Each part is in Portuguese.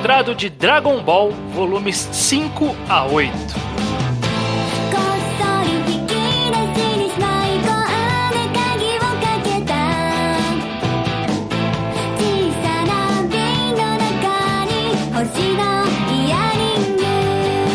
Quadrado de Dragon Ball, volumes 5 a 8.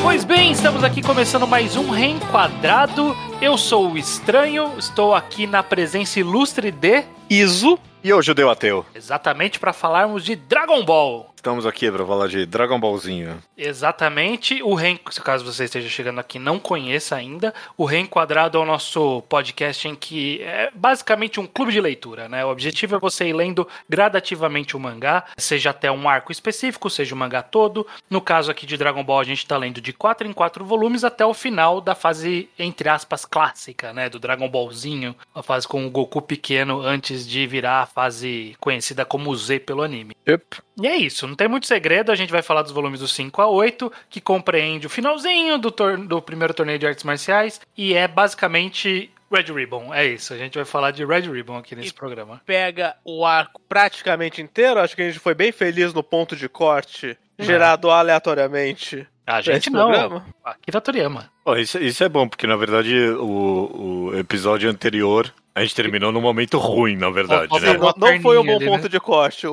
Pois bem, estamos aqui começando mais um Reenquadrado. Eu sou o Estranho, estou aqui na presença ilustre de Iso. E o judeu ateu? exatamente para falarmos de Dragon Ball. Estamos aqui para falar de Dragon Ballzinho. Exatamente, o Reen... caso você esteja chegando aqui e não conheça ainda, o Reenquadrado é o nosso podcast em que é basicamente um clube de leitura, né? O objetivo é você ir lendo gradativamente o mangá, seja até um arco específico, seja o mangá todo. No caso aqui de Dragon Ball, a gente tá lendo de 4 em 4 volumes até o final da fase, entre aspas, clássica, né? Do Dragon Ballzinho, a fase com o Goku pequeno antes de virar a fase conhecida como Z pelo anime. Yep. E é isso, não tem muito segredo, a gente vai falar dos volumes do 5 a 8, que compreende o finalzinho do, tor- do primeiro torneio de artes marciais, e é basicamente Red Ribbon, é isso, a gente vai falar de Red Ribbon aqui nesse E- programa. Pega o arco praticamente inteiro. Acho que a gente foi bem feliz no ponto de corte gerado aleatoriamente. A gente não, programa? Akira Toriyama. Ó, isso, isso é bom, porque na verdade o, o episódio anterior a gente terminou num momento ruim, na verdade, né? Não, não foi um bom ali, ponto né? de corte,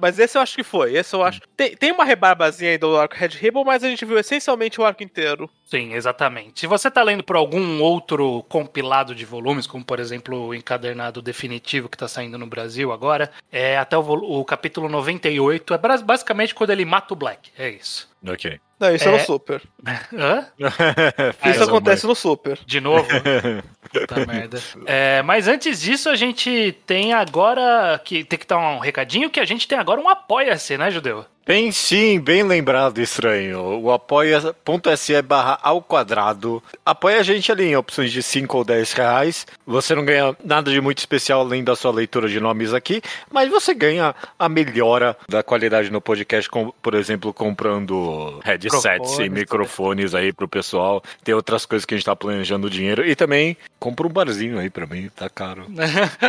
mas esse eu acho que foi. Esse eu acho. Tem, tem uma rebarbazinha aí do arco Red Ribbon, mas a gente viu essencialmente o arco inteiro. Sim, exatamente. Se você tá lendo por algum outro compilado de volumes, como por exemplo o encadernado definitivo que tá saindo no Brasil agora, é até o, o capítulo 98, é bas- basicamente quando ele mata o Black, é isso. Ok. Não, isso é, É. no Super. Hã? Isso acontece no Super. De novo? Puta merda. É, mas antes disso, a gente tem agora. que Tem que dar um recadinho que a gente tem agora um apoia-se, né, Judeu? Bem sim, bem lembrado, estranho. O apoia.se barra ao quadrado. Apoia a gente ali em opções de 5 ou 10 reais. Você não ganha nada de muito especial além da sua leitura de nomes aqui, mas você ganha a melhora da qualidade no podcast, com, por exemplo, comprando headsets e Microfones, microfones aí pro pessoal. Tem outras coisas que a gente tá planejando dinheiro. E também compra um barzinho aí pra mim, tá caro.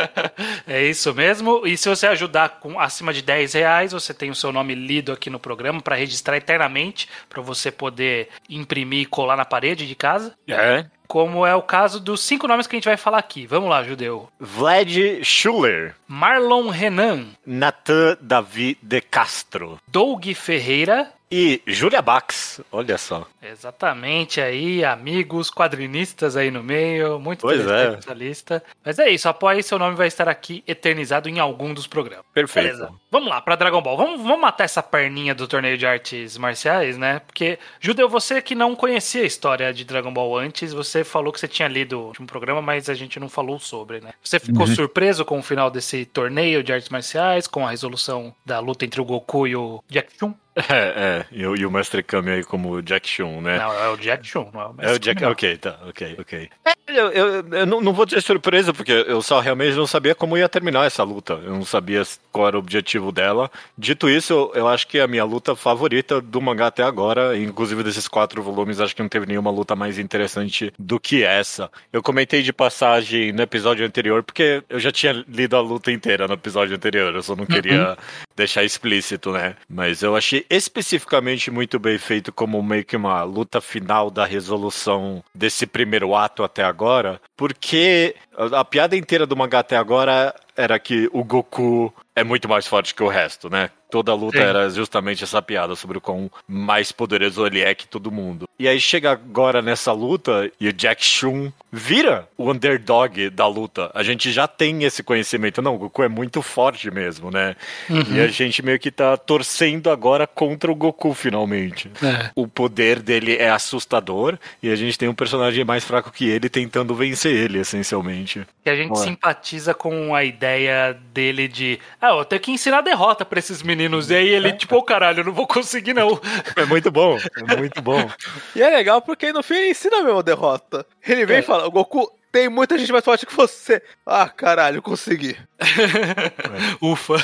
é isso mesmo. E se você ajudar com acima de 10 reais, você tem o seu nome lido aqui no programa para registrar eternamente, para você poder imprimir e colar na parede de casa. É. Como é o caso dos cinco nomes que a gente vai falar aqui. Vamos lá, Judeu. Vlad Schuller. Marlon Renan, Natan Davi de Castro. Doug Ferreira, E Julia Bax, olha só. Exatamente aí, amigos, quadrinistas aí no meio, muito Pois é. essa lista. Mas é isso, apoie seu nome vai estar aqui eternizado em algum dos programas. Perfeito. Beleza. Vamos lá, pra Dragon Ball. Vamos, vamos matar essa perninha do torneio de artes marciais, né? Porque, Judeu, você que não conhecia a história de Dragon Ball antes, você falou que você tinha lido o último programa, mas a gente não falou sobre, né? Você ficou surpreso com o final desse torneio de artes marciais, com a resolução da luta entre o Goku e o Jack Chun? É, é. E, o- e o Mestre Kami aí como Jack Chun, né? Não, é o Jack Chun, não é o É o Jack. não. Ok, tá, ok, ok. É, eu, eu- eu não, não vou dizer surpresa, porque eu só realmente não sabia como ia terminar essa luta. Eu não sabia qual era o objetivo dela. Dito isso, eu, eu acho que é a minha luta favorita do mangá até agora, inclusive desses quatro volumes, acho que não teve nenhuma luta mais interessante do que essa. Eu comentei de passagem no episódio anterior, porque eu já tinha lido a luta inteira no episódio anterior, eu só não queria deixar explícito, né? Mas eu achei especificamente muito bem feito como meio que uma luta final da resolução desse primeiro ato até agora, porque a, piada inteira do mangá até agora era que o Goku é muito mais forte que o resto, né? Toda a luta Sim. era justamente essa piada sobre o quão mais poderoso ele é que todo mundo. E aí chega agora nessa luta e o Jack Chun vira o underdog da luta. A gente já tem esse conhecimento. Não, o Goku é muito forte mesmo, né? E a gente meio que tá torcendo agora contra o Goku finalmente. É. O poder dele é assustador e a gente tem um personagem mais fraco que ele tentando vencer ele, essencialmente. Que a gente Ué. simpatiza com a ideia dele de, ah, eu tenho que ensinar derrota pra esses meninos. E aí ele, tipo, ô caralho, eu não vou conseguir não. É muito bom, é muito bom. E é legal porque no fim ele ensina mesmo a derrota. Ele vem É. e fala: o Goku tem muita gente mais forte que você. Ah, caralho, consegui. Ufa.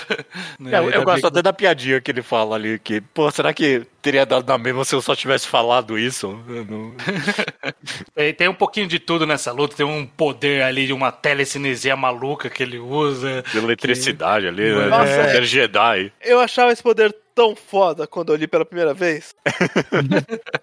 É, eu, eu gosto até da piadinha que ele fala ali, que, pô, será que teria dado na mesma se eu só tivesse falado isso? Não- Tem, tem um pouquinho de tudo nessa luta, tem um poder ali de uma telecinesia maluca que ele usa. De eletricidade ali, né? Nossa, Poder Jedi. Eu achava esse poder tão foda quando eu li pela primeira vez.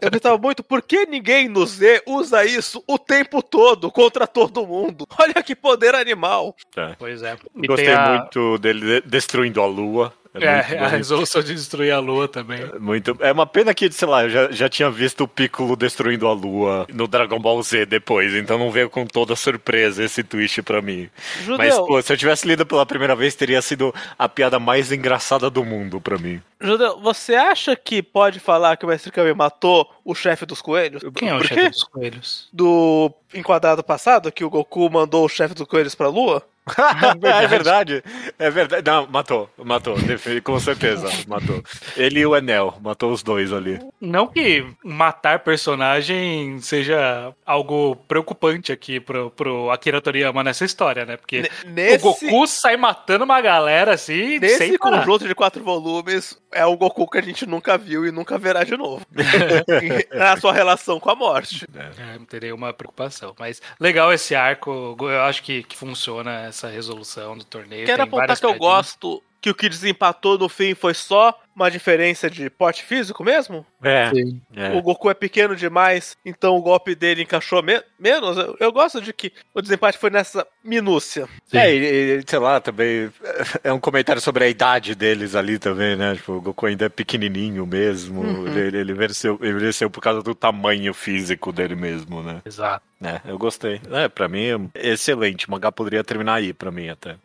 eu pensava muito, por que ninguém no Z usa isso o tempo todo contra todo mundo? Olha que poder animal. Pois é. E Gostei a- muito dele de- destruindo a lua. É, É, a resolução de destruir a lua também. Muito. É uma pena que, sei lá, eu já, já tinha visto o Piccolo destruindo a lua no Dragon Ball Z depois, então não veio com toda surpresa esse twist pra mim. Judeu, Mas, pô, se eu tivesse lido pela primeira vez, teria sido a piada mais engraçada do mundo pra mim. Judeu, você acha que pode falar que o Mestre Kami matou o chefe dos coelhos? Quem é o chefe dos coelhos? Do enquadrado passado, que o Goku mandou o chefe dos coelhos pra lua? é verdade. É verdade. Não, matou, matou, com certeza, matou. Ele e o Enel, matou os dois ali. Não que matar personagem seja algo preocupante aqui pro, pro Akira Toriyama nessa história, né? Porque Ne- o Nesse, Goku sai matando uma galera assim, nesse conjunto de quatro volumes, é o Goku que a gente nunca viu e nunca verá de novo. Na sua relação com a morte. É, não teria uma preocupação. Mas legal esse arco, eu acho que, que funciona essa resolução do torneio. Quero apontar que eu gosto que o que desempatou no fim foi só uma diferença de porte físico mesmo? É. Sim. O Goku é pequeno demais, então o golpe dele encaixou me- menos. Eu, eu gosto de que o desempate foi nessa minúcia. É, e, e, sei lá, também é um comentário sobre a idade deles ali também, né? Tipo, o Goku ainda é pequenininho mesmo, Uhum. ele, ele envelheceu, envelheceu por causa do tamanho físico dele mesmo, né? Exato. É, eu gostei. É, pra mim, excelente. O mangá poderia terminar aí, pra mim, até.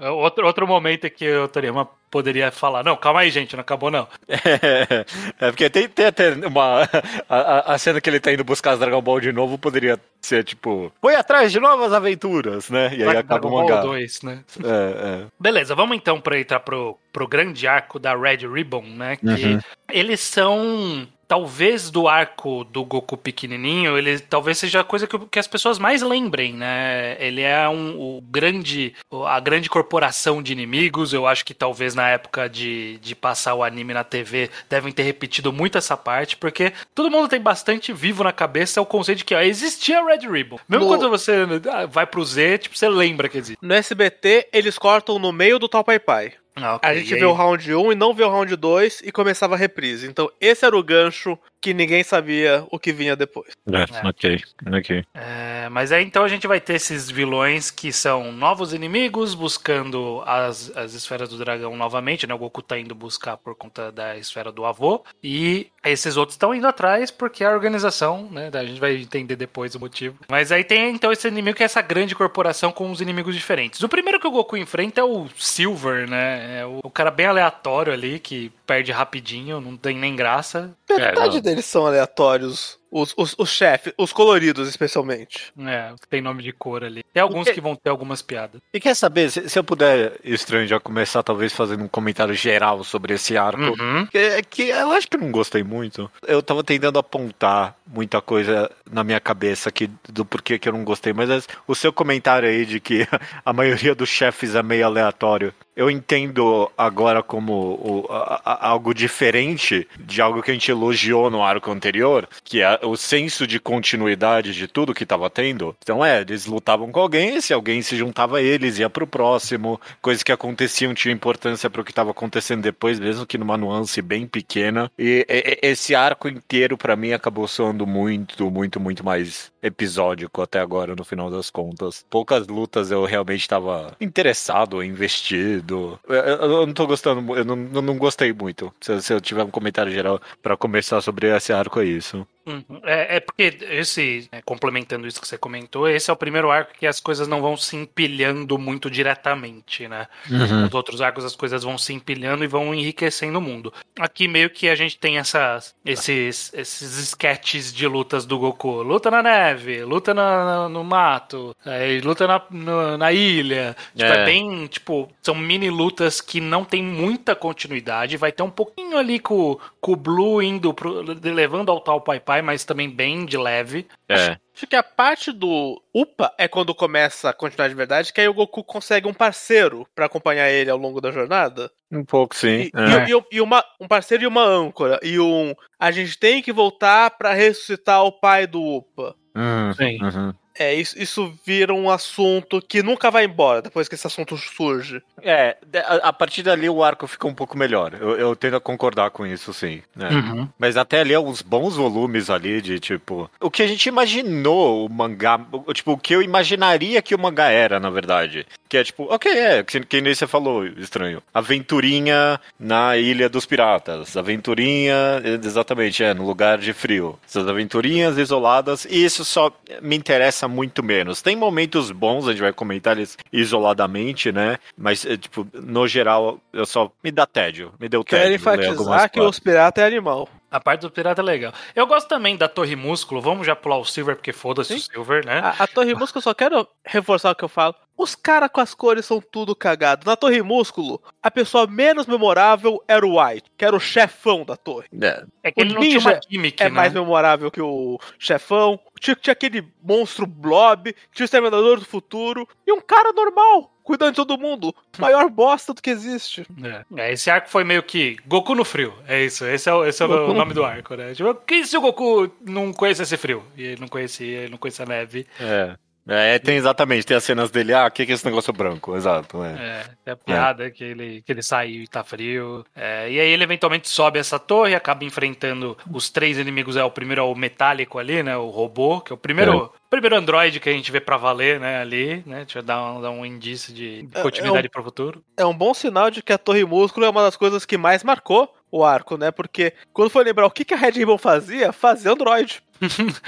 É, outro, outro momento é que o Toriyama poderia falar: Não, calma aí, gente, não acabou não. É, é porque tem, tem até uma. A, a- cena que ele tá indo buscar as Dragon Ball de novo poderia ser tipo. Foi atrás de novas aventuras, né? E aí Dragon acaba o Ball mangá. 2, né? É, é. Beleza, vamos então para entrar pro, pro grande arco da Red Ribbon, né? Que Uhum. eles são. Talvez do arco do Goku pequenininho, ele talvez seja a coisa que, que as pessoas mais lembrem, né? Ele é um, o grande, a grande corporação de inimigos. Eu acho que talvez na época de, de passar o anime na TV devem ter repetido muito essa parte, porque todo mundo tem bastante vivo na cabeça o conceito de que ó, existia Red Ribbon. Mesmo No- quando você ah, vai pro Z, tipo, você lembra que existe. No SBT, eles cortam no meio do Tal Pai Pai. Ah, ok, A gente vê o round 1 e não vê o round 2 e começava a reprise. Então, esse era o gancho que ninguém sabia o que vinha depois. É, ok, ok. É, mas aí então a gente vai ter esses vilões que são novos inimigos buscando as, as esferas do dragão novamente, né? O Goku tá indo buscar por conta da esfera do avô. E esses outros estão indo atrás porque a organização, né? A gente vai entender depois o motivo. Mas aí tem então esse inimigo que é essa grande corporação com os inimigos diferentes. O primeiro que o Goku enfrenta é o Silver, né? É o, o cara bem aleatório ali que perde rapidinho, não tem nem graça. Metade não. deles são aleatórios. Os, os, os chefes, os coloridos especialmente. É, tem nome de cor ali. Tem alguns que- que vão ter algumas piadas. E quer saber, se, se eu puder, estranho, já começar talvez fazendo um comentário geral sobre esse arco. Uhum. Que, que eu acho que eu não gostei muito. Eu tava tentando apontar muita coisa na minha cabeça aqui do porquê que eu não gostei, mas as- o seu comentário aí de que a maioria dos chefes é meio aleatório, eu entendo agora como o- a- a- algo diferente de algo que a gente elogiou no arco anterior, que é o senso de continuidade de tudo que tava tendo. Então é, eles lutavam com alguém, se alguém se juntava a eles, ia pro próximo, coisas que aconteciam tinham importância pro que tava acontecendo depois, mesmo que numa nuance bem pequena. E, e- esse arco inteiro pra mim acabou soando muito, muito, muito mais episódico até agora no final das contas. Poucas lutas eu realmente tava interessado, investido. Eu, eu- eu não tô gostando, eu não, eu não gostei muito. Se, se eu tiver um comentário geral pra começar sobre esse arco é isso. Uhum. É, é porque esse, né, complementando isso que você comentou, esse é o primeiro arco que as coisas não vão se empilhando muito diretamente, né? Nos outros arcos as coisas vão se empilhando e vão enriquecendo o mundo. Aqui meio que a gente tem essas, esses, esses sketches de lutas do Goku. Luta na neve, luta na- na- no mato, aí luta na, no- na ilha. Tipo, é. É. bem, tipo, são mini lutas que não tem muita continuidade. Vai ter um pouquinho ali com, com o Blue indo pro, levando ao tal Pai Pai, mas também bem de leve. É. Acho que a parte do UPA é quando começa a continuar de verdade, que aí o Goku consegue um parceiro pra acompanhar ele ao longo da jornada. Um pouco, sim. E, É. e- e- e uma, um parceiro e uma âncora. E um. A gente tem que voltar pra ressuscitar o pai do UPA. Hum, Sim. uhum. É, isso, isso vira um assunto que nunca vai embora depois que esse assunto surge. É, a, a partir dali o arco fica um pouco melhor. Eu, eu tendo a concordar com isso, sim. né? Uhum. Mas até ali é uns bons volumes ali de tipo. O que a gente imaginou o mangá. Tipo, o que eu imaginaria que o mangá era, na verdade. Que é tipo, ok, é, que, que nem você falou, estranho. Aventurinha na Ilha dos Piratas. Aventurinha, exatamente, é, no lugar de frio. Essas aventurinhas isoladas. E isso só me interessa muito menos. Tem momentos bons, a gente vai comentar eles isoladamente, né? Mas, é, tipo, no geral, eu só. Me dá tédio. Me deu tédio. Quero enfatizar que. Os Pirata é animal. A parte do pirata é legal. Eu gosto também da Torre Músculo. Vamos já pular o Silver, porque foda-se o. Silver, né? A, a Torre Músculo, eu só quero reforçar o que eu falo. Os caras com as cores são tudo cagado. Na Torre Músculo, a pessoa menos memorável era o White, que era o chefão da torre. É, É que o ele não tinha uma gimmick, É né? mais memorável que o chefão. Tinha, tinha aquele monstro blob, tinha o Exterminador do Futuro. E um cara normal, cuidando de todo mundo. Maior bosta do que existe. É. É, esse arco foi meio que Goku no frio. É isso. Esse é o, esse é o nome do arco, né? Tipo, que se o Goku não conhecesse frio? E ele não conhecia, ele não conhecia a neve. É. É, tem exatamente, tem as cenas dele, ah, o que, que é esse negócio branco? Exato, é. É, a piada que, ele, que ele saiu e tá frio. É, e aí ele eventualmente sobe essa torre, acaba enfrentando os três inimigos. É o primeiro é o metálico ali, né? O robô, que é o primeiro, primeiro androide que a gente vê pra valer, né? Ali, né? Deixa eu dar um, dar um indício de É- continuidade é pro futuro. É um bom sinal de que a Torre Músculo é uma das coisas que mais marcou o arco, né? Porque quando for lembrar o que, que a Red Ribbon fazia, fazia Android.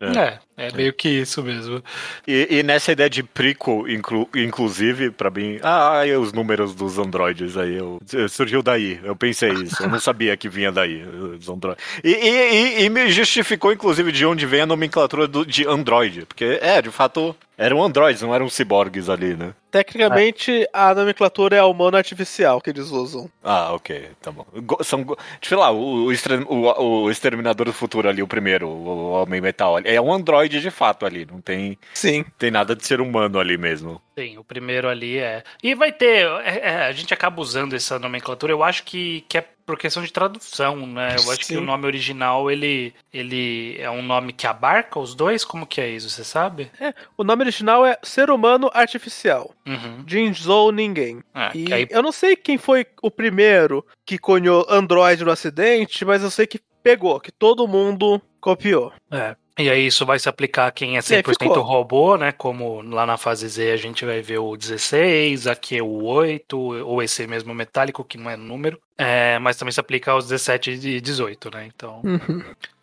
É, é, meio que isso mesmo. E, e nessa ideia de prequel, inclu- inclusive, pra mim, ah, os números dos androides aí, eu, surgiu daí, eu pensei isso, eu não sabia que vinha daí, os androides. E, e- e- e me justificou, inclusive, de onde vem a nomenclatura do- de android, porque, é, de fato, eram androides, não eram ciborgues ali, né? Tecnicamente, a nomenclatura é a humana artificial que eles usam. Ah, ok, tá bom. Go- São, eu falar, o, o, o- Exterminador do Futuro ali, o primeiro, o, o Homem Metal, é um androide de fato ali, não tem, Sim. tem nada de ser humano ali mesmo. Sim, o primeiro ali é. E vai ter. é- é, a gente acaba usando essa nomenclatura, eu acho que, que é por questão de tradução, né? Eu acho que o nome original ele, ele é um nome que abarca os dois? Como que é isso, você sabe? O nome original é Ser Humano Artificial. Uhum. Jinzou Ninguém. É, E aí- eu não sei quem foi o primeiro que cunhou Android no acidente, mas eu sei que pegou, que todo mundo copiou. é. E aí isso vai se aplicar a quem é aí 100% ficou. robô, né? Como lá na fase Z a gente vai ver o 16, aqui é o 8, ou esse mesmo metálico, que não é número. É, mas também se aplica aos 17 e 18, né? Então.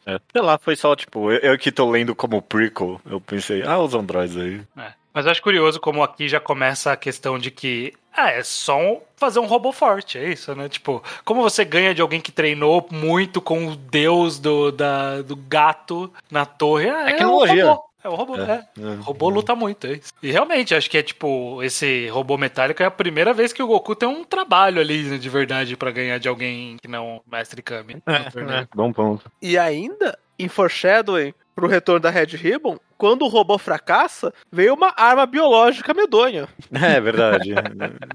É, sei lá, foi só, tipo, eu, eu que tô lendo como prequel, eu pensei, ah, os androides aí. É. Mas eu acho curioso como aqui já começa a questão de que ah, é só um- fazer um robô forte, é isso, né? Tipo, como você ganha de alguém que treinou muito com o deus do, da, do gato na torre? Ah, é, Tecnologia. o robô. É o robô, é. É. O robô luta muito, é isso. E realmente, acho que é tipo, esse robô metálico é a primeira vez que o Goku tem um trabalho ali, né, de verdade, pra ganhar de alguém que não o Mestre Kami. torneio. Bom ponto. E ainda, em foreshadowing pro retorno da Red Ribbon, quando o robô fracassa, veio uma arma biológica medonha. É verdade.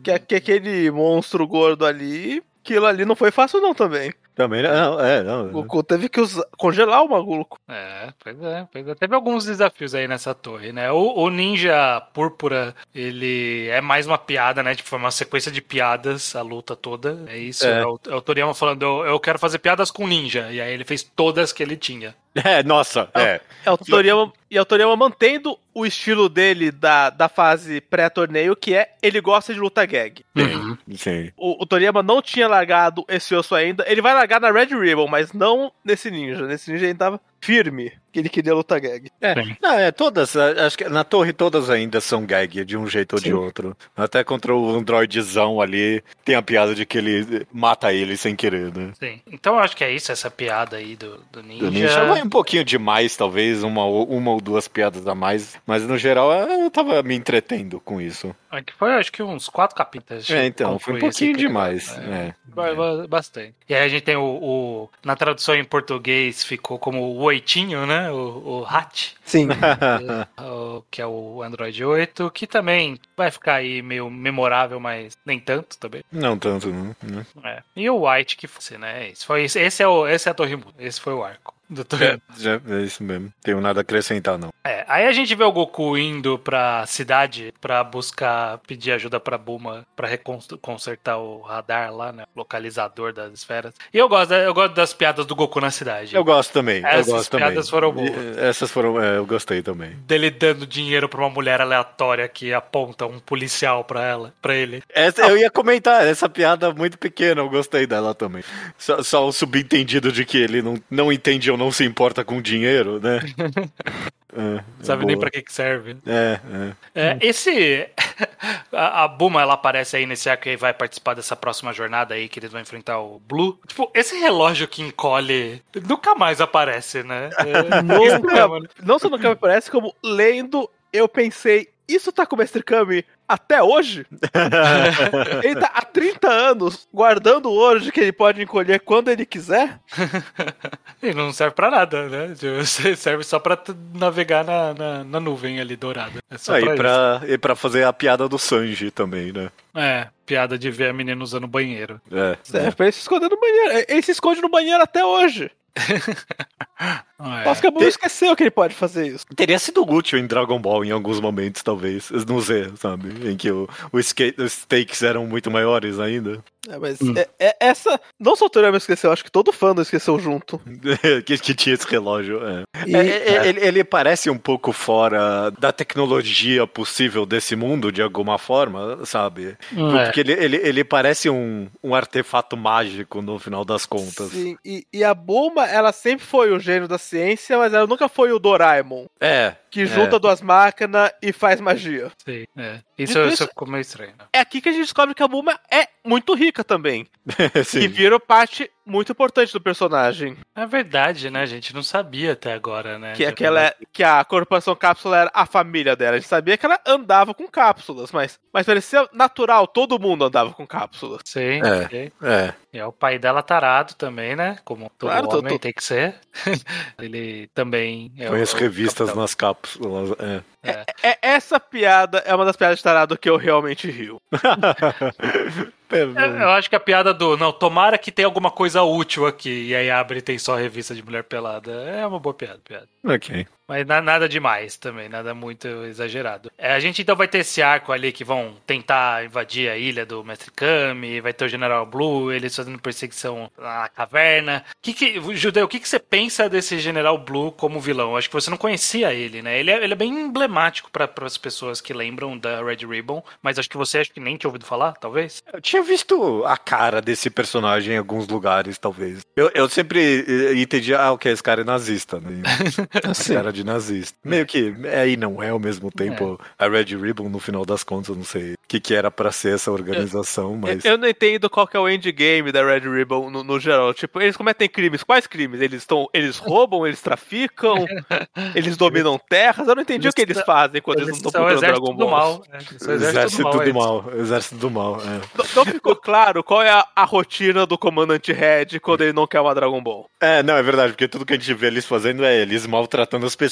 Que, é- que é aquele monstro gordo ali, aquilo ali não foi fácil não também. Também, não, é, O não. Goku teve que usar- congelar o maluco. É, pois é, pois é. Teve alguns desafios aí nessa torre, né? O, o Ninja Púrpura, ele é mais uma piada, né? Tipo, foi uma sequência de piadas, a luta toda. É isso. É. É, o, é o Toriyama falando, eu, eu quero fazer piadas com Ninja. E aí ele fez todas que ele tinha. É, nossa, é. É o Toriyama, e é o Toriyama mantendo o estilo dele da, da fase pré-torneio, que é ele gosta de luta gag. Uhum. Sim. O, o Toriyama não tinha largado esse osso ainda. Ele vai largar na Red Ribbon, mas não nesse ninja. Nesse ninja ele tava firme, que ele queria luta gag. Sim. Não, é, todas, acho que na torre todas ainda são gag, de um jeito ou de Sim. outro. Até contra o androidzão ali, tem a piada de que ele mata ele sem querer, né? Sim. Então acho que é isso, essa piada aí do, do Ninja. Do Ninja vai um pouquinho demais, talvez, uma, ou- uma ou duas piadas a mais, mas no geral eu tava me entretendo com isso. É que foi, acho que uns quatro capítulos. É, então, foi um pouquinho demais. É. É. Ba- Bastante. E aí a gente tem o, o- Na tradução em português ficou como o Oitinho, né? O, o Hat, Sim. o- que é o Android 8, que também vai ficar aí meio memorável, mas nem tanto também. Não tanto, né? É. E o White que fosse, né? Esse, foi, esse, é o, esse é a Torre Muda. Esse foi o arco do Torre É, já, é isso mesmo. Tenho nada a acrescentar, não. É, aí a gente vê o Goku indo pra cidade pra buscar, pedir ajuda pra Bulma pra consertar o radar lá, né? Localizador das esferas. E eu gosto, eu gosto das piadas do Goku na cidade. Eu gosto também. Essas eu gosto também. piadas foram boas. Essas foram. é, eu gostei também. Dele dando dinheiro pra uma mulher aleatória que aponta um policial pra ela, para ele. Essa, eu ia comentar, essa piada muito pequena, eu gostei dela também. Só, só o subentendido de que ele não, não entende não se importa com dinheiro, né? É, Sabe é nem boa. pra que que serve. É, é. É, esse. A, a Buma, ela aparece aí nesse arco e vai participar dessa próxima jornada aí que eles vão enfrentar o Blue. Tipo, esse relógio que encolhe nunca mais aparece, né? É, Nunca, não só nunca me parece, como lendo, eu pensei, isso tá com o Mestre Kami até hoje? ele tá há 30 anos guardando o ouro de que ele pode encolher quando ele quiser? E não serve pra nada, né? Serve só pra t- navegar na, na, na nuvem ali dourada. É só Ah, pra e, pra, e pra fazer a piada do Sanji também, né? É, piada de ver a menina usando banheiro. É. Serve pra ele se esconder no banheiro. Ele se esconde no banheiro até hoje. É. Posso que a Buma esqueceu que ele pode fazer isso. Teria sido útil em Dragon Ball em alguns momentos, talvez. No Z, sabe? Em que o, o ska- os stakes eram muito maiores ainda. É, mas é- é- essa. Não só o Toriyama esqueceu, acho que todo fã não esqueceu junto. que, que tinha esse relógio. É. E- É, é, ele, ele parece um pouco fora da tecnologia possível desse mundo, de alguma forma, sabe? É. Porque ele, ele, ele parece um, um artefato mágico no final das contas. Sim, e, e a Bulma, ela sempre foi o gênio da ciência, mas ela nunca foi o Doraemon, É. que É. junta duas máquinas e faz magia. Sim, é. Isso, isso isso- ficou meio estranho. né? É aqui que a gente descobre que a Bulma é muito rica também. Sim. E vira parte muito importante do personagem. É verdade, né? A gente não sabia até agora, né? Que, aquela, que a corporação cápsula era a família dela. A gente sabia que ela andava com cápsulas, mas, mas parecia natural, todo mundo andava com cápsulas. Sim, É. ok. É. E é o pai dela tarado também, né? Como todo Claro, tô- homem tô- tem que ser. Ele também é Põe o- as o revistas nas cápsulas. É. É. É, essa piada é uma das piadas de tarado que eu realmente rio. Eu, eu acho que a piada do não, tomara que tenha alguma coisa útil aqui, e aí abre e tem só a revista de mulher pelada. É uma boa piada, piada. ok. Mas na- nada demais também, nada muito exagerado. É, a gente então vai ter esse arco ali que vão tentar invadir a ilha do Mestre Kami, vai ter o General Blue, eles fazendo perseguição na caverna. Que que, Judeu, o que, que você pensa desse General Blue como vilão? Acho que você não conhecia ele, né? Ele é, ele é bem emblemático para as pessoas que lembram da Red Ribbon, mas acho que você acho que nem tinha ouvido falar, talvez. Eu tinha visto a cara desse personagem em alguns lugares, talvez. Eu, eu sempre eh, entendi, ah, ok, esse cara é nazista, né? Cara de nazista. Meio que é e não é ao mesmo tempo. A Red Ribbon, no final das contas, eu não sei o que, que era pra ser essa organização, mas. Eu não entendo qual que é o endgame da Red Ribbon no, no geral. Tipo, eles cometem crimes. Quais crimes? Eles estão. Eles roubam, eles traficam, eles dominam terras. Eu não entendi o que eles fazem quando eles, Eles não estão procurando exército Dragon do Ball. mal. né? Eles são o Exército do eles. mal, exército do mal, é. Não, não ficou claro qual é a, a rotina do comandante Red quando ele não quer uma Dragon Ball. É, não, é verdade, porque tudo que a gente vê eles fazendo é eles maltratando as pessoas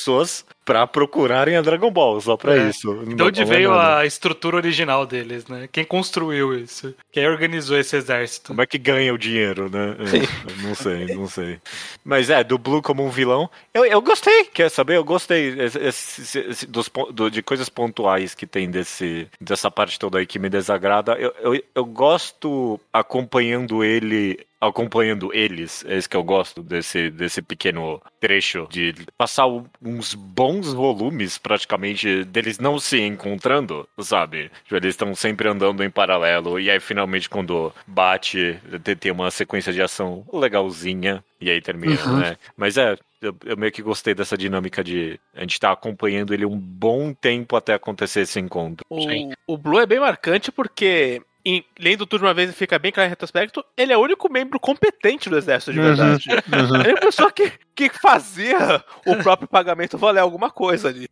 pra procurarem a Dragon Ball, só pra É. isso. Não dá onde falar veio nada. a estrutura original deles, né? Quem construiu isso? Quem organizou esse exército? Como é que ganha o dinheiro, né? É, não sei, não sei. Mas é, do Blue como um vilão, eu, eu gostei, quer saber? Eu gostei esse- esse- esse- dos, do- de coisas pontuais que tem desse, dessa parte toda aí que me desagrada. Eu, eu, eu gosto acompanhando ele acompanhando eles, é isso que eu gosto desse, desse pequeno trecho de passar uns bons volumes praticamente deles não se encontrando, sabe? Tipo, Eles estão sempre andando em paralelo e aí finalmente quando bate te- tem uma sequência de ação legalzinha e aí termina, né? Mas é, eu, eu meio que gostei dessa dinâmica de a gente tá acompanhando ele um bom tempo até acontecer esse encontro. O, Sim. o Blue é bem marcante porque, em, lendo tudo de uma vez e fica bem claro em retrospecto, ele é o único membro competente do exército de verdade. Ele é a pessoa que, que fazia o próprio pagamento valer alguma coisa ali.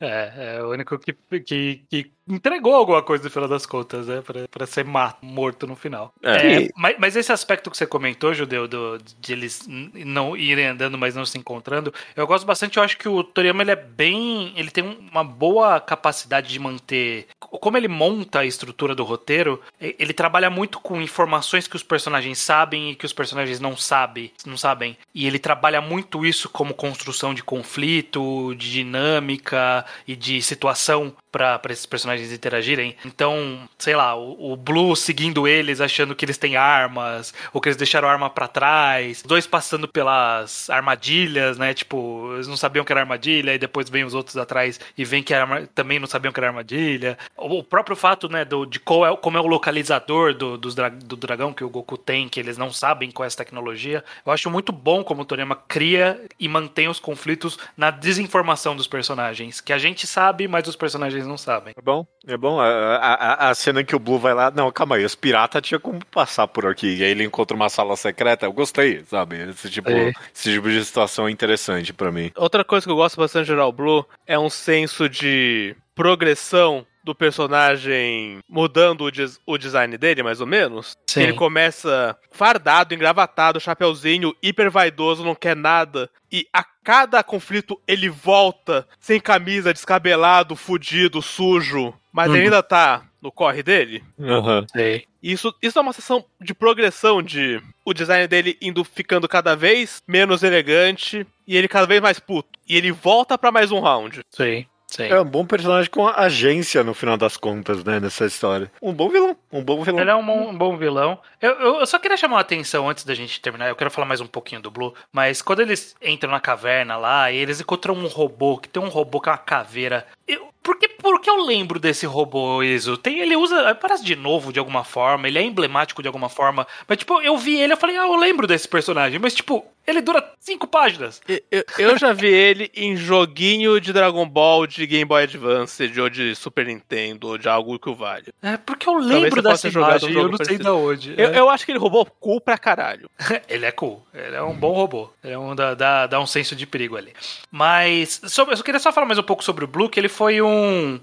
É, é o único que, que, que entregou alguma coisa no final das contas, né? Pra, pra ser morto no final. É. É, mas, mas esse aspecto que você comentou, Judeu, do, de eles não irem andando, mas não se encontrando, eu gosto bastante. Eu acho que o Toriyama ele é bem. Ele tem uma boa capacidade de manter. Como ele monta a estrutura do roteiro, ele trabalha muito com informações que os personagens sabem e que os personagens não sabem, não sabem. E ele trabalha muito isso como construção de conflito, de dinâmica e de situação para esses personagens interagirem. Então, sei lá, o, o Blue seguindo eles, achando que eles têm armas, ou que eles deixaram a arma para trás, os dois passando pelas armadilhas, né? Tipo, eles não sabiam que era armadilha, e depois vem os outros atrás e vem que era também não sabiam que era armadilha. O, o próprio fato, né, do, de qual é, como é o localizador do, dra- do dragão que o Goku tem, que eles não sabem qual é essa tecnologia. Eu acho muito bom como o Toriyama cria e mantém os conflitos na desinformação dos personagens, que a gente sabe, mas os personagens não sabem. É bom, é bom. A, a, a- cena que o Blue vai lá, não, calma aí, os piratas tinham como passar por aqui. E aí ele encontra uma sala secreta. Eu gostei, sabe? Esse tipo, É. esse tipo de situação é interessante pra mim. Outra coisa que eu gosto bastante de Geral Blue é um senso de progressão do personagem mudando o, des- o design dele, mais ou menos. Sim. Ele começa fardado, engravatado, chapeuzinho, hiper vaidoso, não quer nada. E a cada conflito ele volta sem camisa, descabelado, fudido, sujo. Mas ele Uhum. ainda tá no corre dele. Aham. Sei. Isso, isso é uma sessão de progressão de o design dele indo ficando cada vez menos elegante e ele cada vez mais puto. E ele volta pra mais um round. Sei. Sei. É um bom personagem com agência no final das contas, né, nessa história. Um bom vilão, um bom vilão. Ele é um bom, um bom vilão. Eu, eu, eu só queria chamar a atenção antes da gente terminar. Eu quero falar mais um pouquinho do Blue. Mas quando eles entram na caverna lá e eles encontram um robô, que tem um robô que é uma caveira. Eu, por, que, por que eu lembro desse robô, Iso? Tem, ele usa. Parece de novo de alguma forma, ele é emblemático de alguma forma. Mas, tipo, eu vi ele eu falei, ah, eu lembro desse personagem. Mas, tipo, ele dura cinco páginas. Eu, eu já vi ele em joguinho de Dragon Ball de Game Boy Advance, ou de Super Nintendo, ou de algo que o valha. É porque eu lembro dessa imagem um eu não sei de onde. Eu, É. eu acho que ele roubou cool pra caralho. Ele é cool. Ele é um bom robô. Ele é um dá, dá, dá um senso de perigo ali. Mas sobre, eu só queria só falar mais um pouco sobre o Blue, que ele foi um.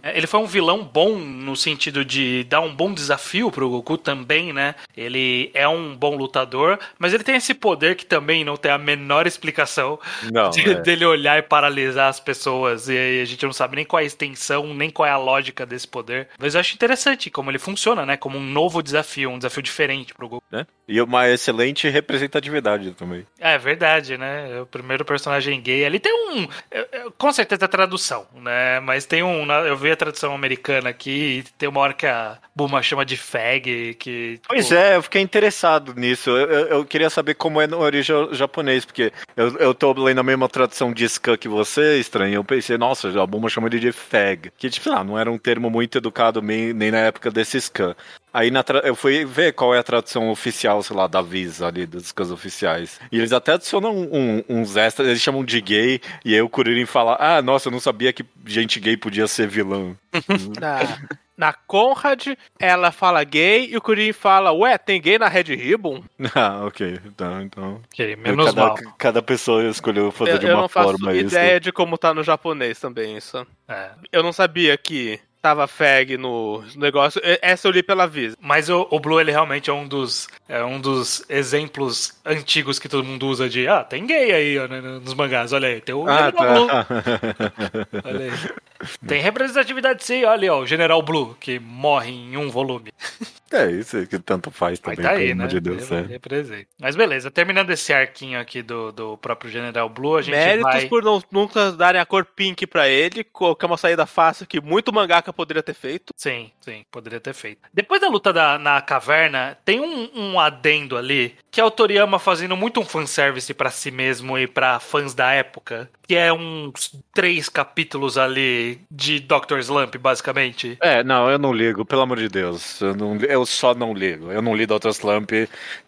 Ele foi um vilão bom no sentido de dar um bom desafio pro Goku também, né? Ele é um bom lutador, mas ele tem esse poder que também não tem a menor explicação Não, de- é. dele olhar e paralisar as pessoas. E aí a gente não sabe nem qual é a extensão, nem qual é a lógica desse poder. Mas eu acho interessante como ele funciona, né? Como um novo desafio, um desafio diferente pro Goku. né? E uma excelente representatividade também. É verdade, né? É O primeiro personagem gay ali tem um. é, é, Com certeza é tradução, né? Mas tem um. Eu vi a tradução americana aqui e tem uma hora que a Buma chama de fag, que. tipo, Pois é, eu fiquei interessado nisso. Eu, eu- eu queria saber como é no original japonês, porque eu, eu tô lendo a mesma tradução de Scan que você, estranho. Eu pensei, nossa, a Buma chama ele de fag. Que, tipo, ah, não era um termo muito educado nem, nem na época desse Scan. Aí na tra- eu fui ver qual é a tradução oficial, sei lá, da Visa ali, dos scans oficiais. E eles até adicionam um- uns extras, eles chamam de gay, e aí o Kuririn fala, ah, nossa, eu não sabia que gente gay podia ser vilã. Na, na Conrad, ela fala gay e o Kuririn fala, ué, tem gay na Red Ribbon? ah, ok, então... então... ok, menos cada, mal. cada pessoa escolheu fazer Eu, de eu uma não faço forma isso. ideia de como tá no japonês também isso. É. Eu não sabia que tava fag no negócio. Essa eu li pela Visa. Mas o, o Blue, ele realmente é um dos, é um dos exemplos antigos que todo mundo usa de. Ah, tem gay aí ó, né, nos mangás, olha aí. Tem o Ah, General Blue. tá. Olha aí. Tem representatividade sim, olha ó, o General Blue, que morre em um volume. é isso que tanto faz Mas também, tá pelo aí, né? de Deus. É. Representa. Mas beleza, terminando esse arquinho aqui do, do próprio General Blue, a gente Méritos vai... por não, nunca darem a cor pink pra ele, que é uma saída fácil que muito mangaka poderia ter feito. Sim, sim, poderia ter feito. Depois da luta da, na caverna, tem um, um adendo ali, que é o Toriyama fazendo muito um fanservice pra si mesmo e pra fãs da época, que é uns três capítulos ali de Dr. Slump, basicamente. É, não, eu não ligo, pelo amor de Deus. Eu, não- eu só não ligo. Eu não li Dr. Slump.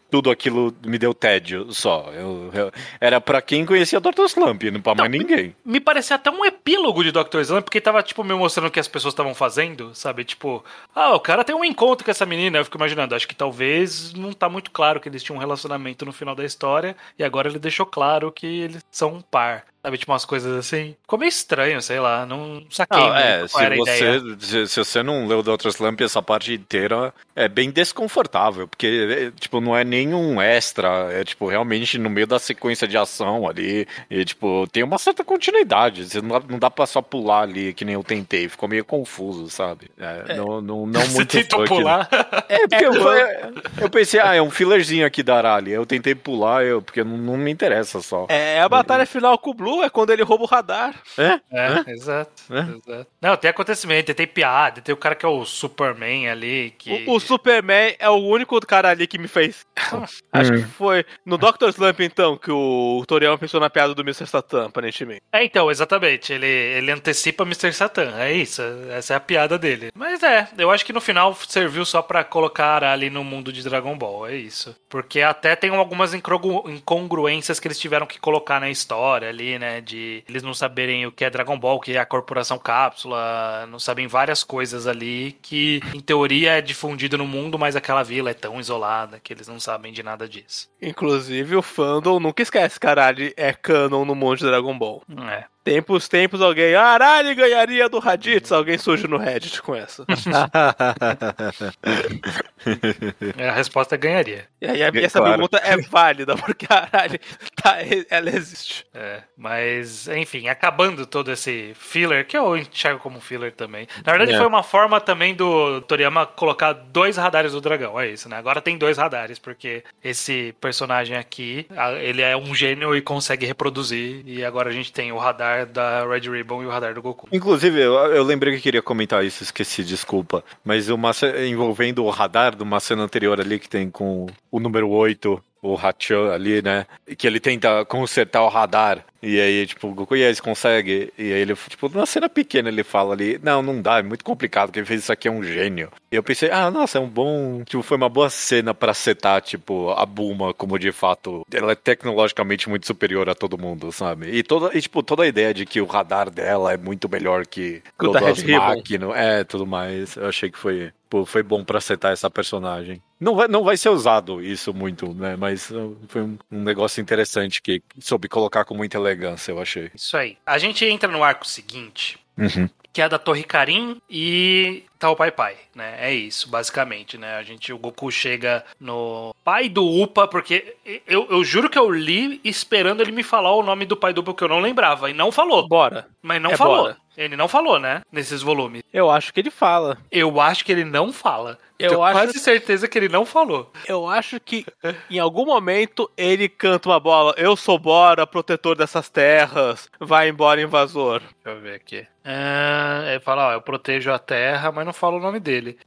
Tudo aquilo me deu tédio só. Eu, eu- era pra quem conhecia Dr. Slump, não pra mais ninguém. Me parecia até um epílogo de Dr. Slump, porque tava, tipo, me mostrando o que as pessoas estavam fazendo, sabe? Tipo, ah, o cara tem um encontro com essa menina. Eu fico imaginando, acho que talvez não tá muito claro que eles tinham um relacionamento no final da história, e agora ele deixou claro que eles são um par. Sabe, tipo umas coisas assim. Ficou meio estranho, sei lá. Não saquei Não, é, qual se era a ideia. você, se, se você não leu Dr. Slump, essa parte inteira é bem desconfortável, porque, é, tipo, não é nenhum extra, é, tipo, realmente no meio da sequência de ação ali, e, tipo, tem uma certa continuidade, você não dá, não dá pra só pular ali, que nem eu tentei, ficou meio confuso, sabe? É, Não, não, não Você muito tentou fã que- pular. É, porque eu, eu pensei, ah, é um fillerzinho aqui da Arali, eu tentei pular, eu, porque não, não me interessa só. É a batalha final com o Blue, é quando ele rouba o radar. É? É, exato, É? exato. Não, tem acontecimento, tem piada, tem o cara que é o Superman ali, que... O, o Superman é o único cara ali que me fez. Acho que foi no Dr. Slump, então, que o Toriyama pensou na piada do Mr. Satan, aparentemente. É, então, exatamente. Ele, ele antecipa Mr. Satan. É isso. Essa é a piada dele. Mas é, eu acho que no final serviu só pra colocar ali no mundo de Dragon Ball. É isso. Porque até tem algumas incongru- incongruências que eles tiveram que colocar na história ali, né? De eles não saberem o que é Dragon Ball, o que é a Corporação Cápsula, não sabem várias coisas ali que, em teoria, é difundido no mundo, mas aquela vila é tão isolada que eles não sabem de nada disso. Inclusive, o fandom nunca esquece, caralho, é canon no mundo de Dragon Ball. É. Tempos, tempos, alguém, Arali ganharia do Raditz. Alguém surge no Reddit com essa. A resposta é ganharia. E aí, essa claro. pergunta é válida, porque a Arali, tá, ela existe. É, mas, enfim, acabando todo esse filler, que eu enxergo como filler também. Na verdade, É. foi uma forma também do Toriyama colocar dois radares do dragão, é isso, né? Agora tem dois radares, porque esse personagem aqui, ele é um gênio e consegue reproduzir, e agora a gente tem o radar da Red Ribbon e o radar do Goku. Inclusive, eu, eu lembrei que queria comentar isso, esqueci, desculpa. Mas uma envolvendo o radar de uma cena anterior ali que tem com o número 8, o Hachan ali, né? Que ele tenta consertar o radar. E aí, tipo, o Goku, e aí, consegue? E aí ele, tipo, numa cena pequena ele fala ali, não, não dá, é muito complicado, quem fez isso aqui é um gênio. E eu pensei, ah, nossa, é um bom, tipo, foi uma boa cena pra setar, tipo, a Bulma como de fato, ela é tecnologicamente muito superior a todo mundo, sabe? E toda, e, tipo, toda a ideia de que o radar dela é muito melhor que da todas as máquinas, é, tudo mais. Eu achei que foi, pô, foi bom pra setar essa personagem. Não vai, não vai ser usado isso muito, né? Mas uh, foi um, um negócio interessante que soube colocar com muita elegância, eu achei. Isso aí. A gente entra no arco seguinte, Uhum. que é a da Torre Karim e Tal Pai Pai, né? É isso, basicamente, né? A gente, o Goku chega no pai do Upa, porque eu, eu juro que eu li esperando ele me falar o nome do pai do Upa, que eu não lembrava, e não falou. Bora. Mas não É falou. bora. Ele não falou, né? Nesses volumes. Eu acho que ele fala. Eu acho que ele não fala. Eu Tenho acho- quase certeza que ele não falou. Eu acho que em algum momento ele canta uma bola. Eu sou Bora, protetor dessas terras. Vai embora, invasor. Deixa eu ver aqui. É, ele fala, ó, eu protejo a terra, mas não fala o nome dele.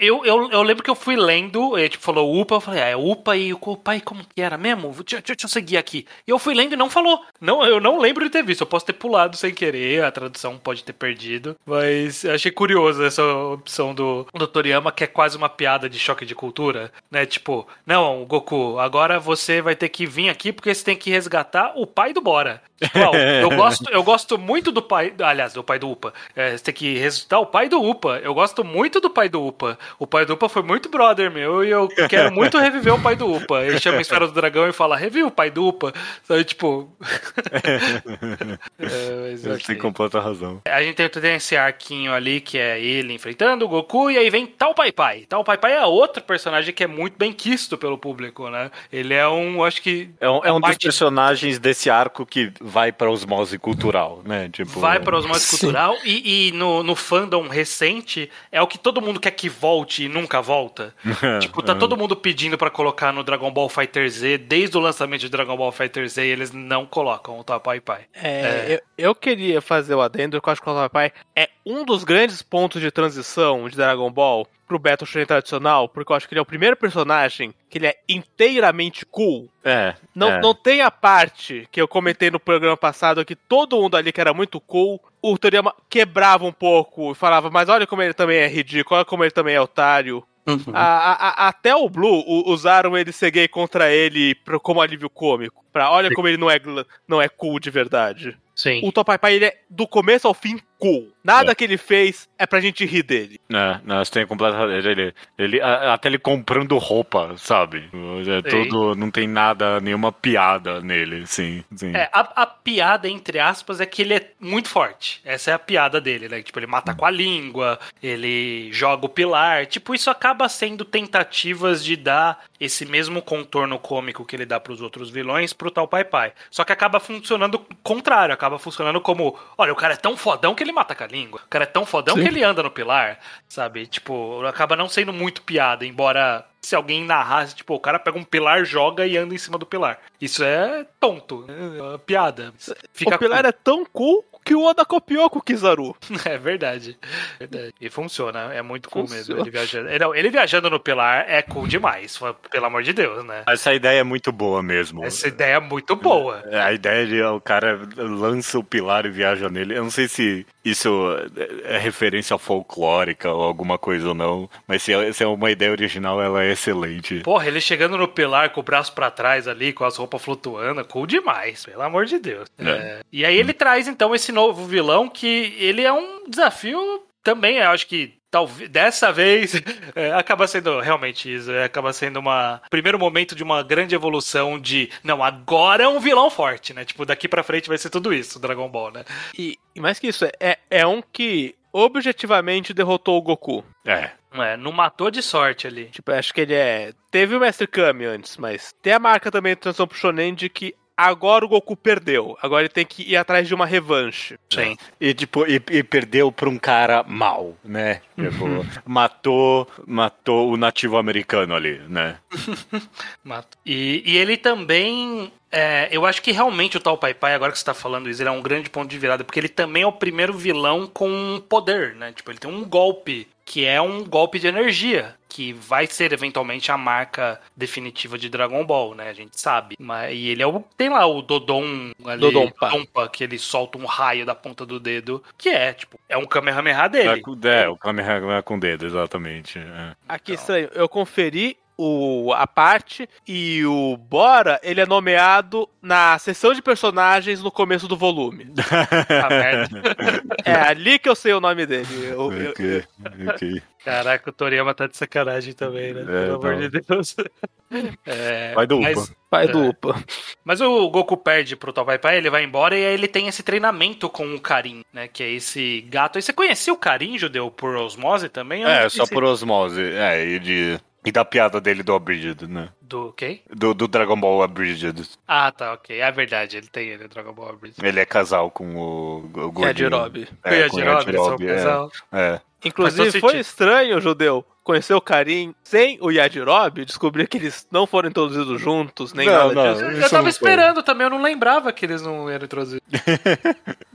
Eu, eu, eu lembro que eu fui lendo, ele tipo, falou UPA, eu falei, ah, é UPA e o pai como que era mesmo? Deixa, deixa- eu seguir aqui. E eu fui lendo e não falou. Não, eu não lembro de ter visto. Eu posso ter pulado sem querer, a tradução pode ter perdido. Mas eu achei curioso essa opção do, do Toriyama, que é quase uma piada de choque de cultura, né? Tipo, não, Goku, agora você vai ter que vir aqui porque você tem que resgatar o pai do Bora. Tipo, eu gosto, eu gosto muito do pai, aliás, do pai do Upa. É, você tem que ressuscitar o pai do Upa. Eu gosto muito do pai do Upa. O pai do Upa foi muito brother meu e eu quero muito reviver o pai do Upa. Ele chama a esfera do dragão e fala, revive o pai do Upa. Sabe, tipo. é, mas Ele ok. tem completa razão. A gente tem, tem esse arquinho ali que é ele enfrentando o Goku, e aí vem Tal Pai Pai. Tal Pai Pai é outro personagem que é muito bem quisto pelo público, né? Ele é um, acho que. É um, é um dos parte- personagens desse arco que vai pra osmose cultural, né? Tipo, Vai para osmose Sim. cultural e, e no, no fandom recente é o que todo mundo quer que volte e nunca volta. tipo, tá todo mundo pedindo pra colocar no Dragon Ball Fighter Z, desde o lançamento de Dragon Ball Fighter Z, e eles não colocam o Tal Pai Pai. É, Eu, eu queria fazer o adendo que eu acho que o Papai é um dos grandes pontos de transição de Dragon Ball pro Battle Shonen tradicional, porque eu acho que ele é o primeiro personagem que ele é inteiramente cool. É. Não, é. não tem a parte que eu comentei no programa passado que todo mundo ali que era muito cool, o Toriyama quebrava um pouco e falava, mas olha como ele também é ridículo, olha como ele também é otário. A- a- a- até o Blue u- usaram ele ser gay contra ele pro- como alívio cômico. Pra, olha como ele não é, não é cool de verdade. Sim. O Topai Pai, ele é do começo ao fim cool. Nada É. que ele fez é pra gente rir dele. É, nós tem completamente. Ele, ele, até ele comprando roupa, sabe? É tudo. Não tem nada, nenhuma piada nele, sim. sim. É, a, a piada, entre aspas, é que ele é muito forte. Essa é a piada dele, né? Tipo, ele mata com a língua, ele joga o pilar. Tipo, isso acaba sendo tentativas de dar esse mesmo contorno cômico que ele dá pros outros vilões pro tal Pai Pai. Só que acaba funcionando contrário, acaba funcionando como: olha, o cara é tão fodão que ele mata com a língua. O cara é tão fodão Sim. que ele anda no pilar, sabe? Tipo, acaba não sendo muito piada, embora se alguém narrasse, tipo, o cara pega um pilar, joga e anda em cima do pilar. Isso é tonto, é uma piada. Fica o pilar cool. é tão cool que o Oda copiou com o Kizaru. É verdade. verdade. E funciona, é muito cool Funciona. mesmo. Ele viajando, ele, não, ele viajando no pilar é cool demais, pelo amor de Deus, né? Essa ideia é muito boa mesmo. Essa ideia é muito boa. É, A ideia de o cara lança o pilar e viaja nele. Eu não sei se isso é referência folclórica ou alguma coisa ou não, mas se, se é uma ideia original, ela é excelente. Porra, ele chegando no pilar com o braço pra trás ali, com as roupas flutuando, cool demais, pelo amor de Deus. É. É, E aí ele traz então esse novo vilão que ele é um desafio também, eu acho que talvez dessa vez é, acaba sendo realmente isso, é, acaba sendo uma primeiro momento de uma grande evolução de não, agora é um vilão forte, né? Tipo, daqui pra frente vai ser tudo isso, Dragon Ball, né? E, e mais que isso, é, é um que objetivamente derrotou o Goku. É. É, não matou de sorte ali. Tipo, acho que ele é. Teve o Mestre Kami antes, mas tem a marca também do Transição pro Shonen de que agora o Goku perdeu. Agora ele tem que ir atrás de uma revanche. Sim. E, tipo, e, e perdeu pra um cara mal, né? Tipo, matou, matou o nativo americano ali, né? Mato. E, e ele também. é, eu acho que realmente o tal Pai Pai, agora que você tá falando isso, ele é um grande ponto de virada, porque ele também é o primeiro vilão com poder, né? Tipo, ele tem um golpe, que é um golpe de energia, que vai ser eventualmente a marca definitiva de Dragon Ball, né? A gente sabe. Mas, e ele é o. Tem lá o Dodon ali, Dodompa. Dodompa, que ele solta um raio da ponta do dedo, que é, tipo, é um Kamehameha dele. É, é, o Kamehameha com o dedo, exatamente. é. Aqui estranho, eu conferi o, a parte e o Bora, ele é nomeado na seção de personagens no começo do volume. Ah, merda. É ali que eu sei o nome dele. Eu- eu- Ok, ok. Caraca, o Toriyama tá de sacanagem também, né? Pelo tá. amor de Deus. É, Vai do mas, UPA. pai É. do Upa. mas o Goku perde pro Tal Pai Pai, ele vai embora e aí ele tem esse treinamento com o Karin, né? Que é esse gato. E você conhecia o Karin, judeu, por osmose também? Eu É, só sei por osmose. É, e, de, e da piada dele do Abridged, né? Do quê? Do, do Dragon Ball Abridged. Ah, tá, ok. É verdade, ele tem ele, o Dragon Ball Bridge. Ele é casal com o, o gordinho. Yajirobe. É, e a com o Jirobe, eles são um Yajirobe, é. casal. É. Inclusive, foi sentido. estranho, judeu, conhecer o Karim sem o Yajirobe e descobrir que eles não foram introduzidos juntos, nem Não, nada não. disso. Eu, tava não foi. esperando também, eu não lembrava que eles não eram introduzidos.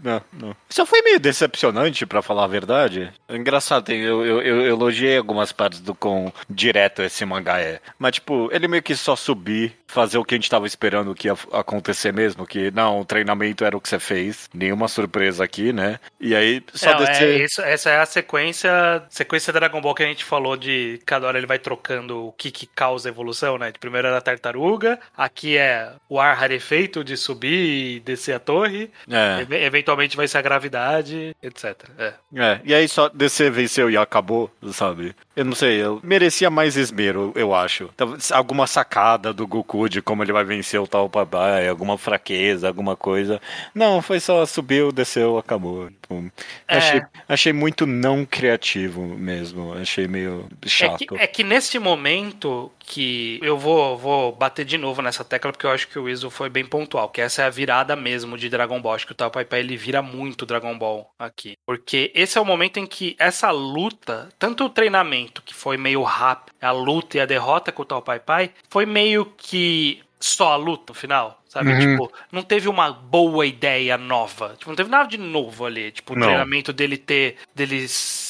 Não, não. Isso foi meio decepcionante, pra falar a verdade. É engraçado, tem- eu, eu, eu elogiei algumas partes do quão direto esse mangá é. Mas, tipo, ele meio que só subir, fazer o que a gente tava esperando que ia acontecer mesmo, que não, o treinamento era o que você fez. Nenhuma surpresa aqui, né? E aí, só Não, é, descer. isso- essa é a sequência sequência Dragon Ball que a gente falou de cada hora ele vai trocando o que, que causa evolução, né? De primeiro era a tartaruga, aqui é o ar rarefeito de subir e descer a torre, É. Eve- eventualmente vai ser a gravidade, etc. É. É, e aí só descer, venceu e acabou, sabe? Eu não sei, eu merecia mais esmero, eu acho. Talvez Alguma sacada do Goku de como ele vai vencer o tal papai, alguma fraqueza, alguma coisa. Não, foi só subiu, desceu, acabou. Tipo, É. achei, achei muito não criativo mesmo, achei meio É chato. que, é que neste momento que eu vou, vou bater de novo nessa tecla, porque eu acho que o Iso foi bem pontual, que essa é a virada mesmo de Dragon Ball. Acho que o Tal Pai Pai ele vira muito Dragon Ball aqui. Porque esse é o momento em que essa luta, tanto o treinamento, que foi meio rápido, a luta e a derrota com o Tal Pai Pai, foi meio que só a luta no final. Sabe? Uhum. Tipo, não teve uma boa ideia nova. Tipo, não teve nada de novo ali. Tipo, o Não. treinamento dele ter. dele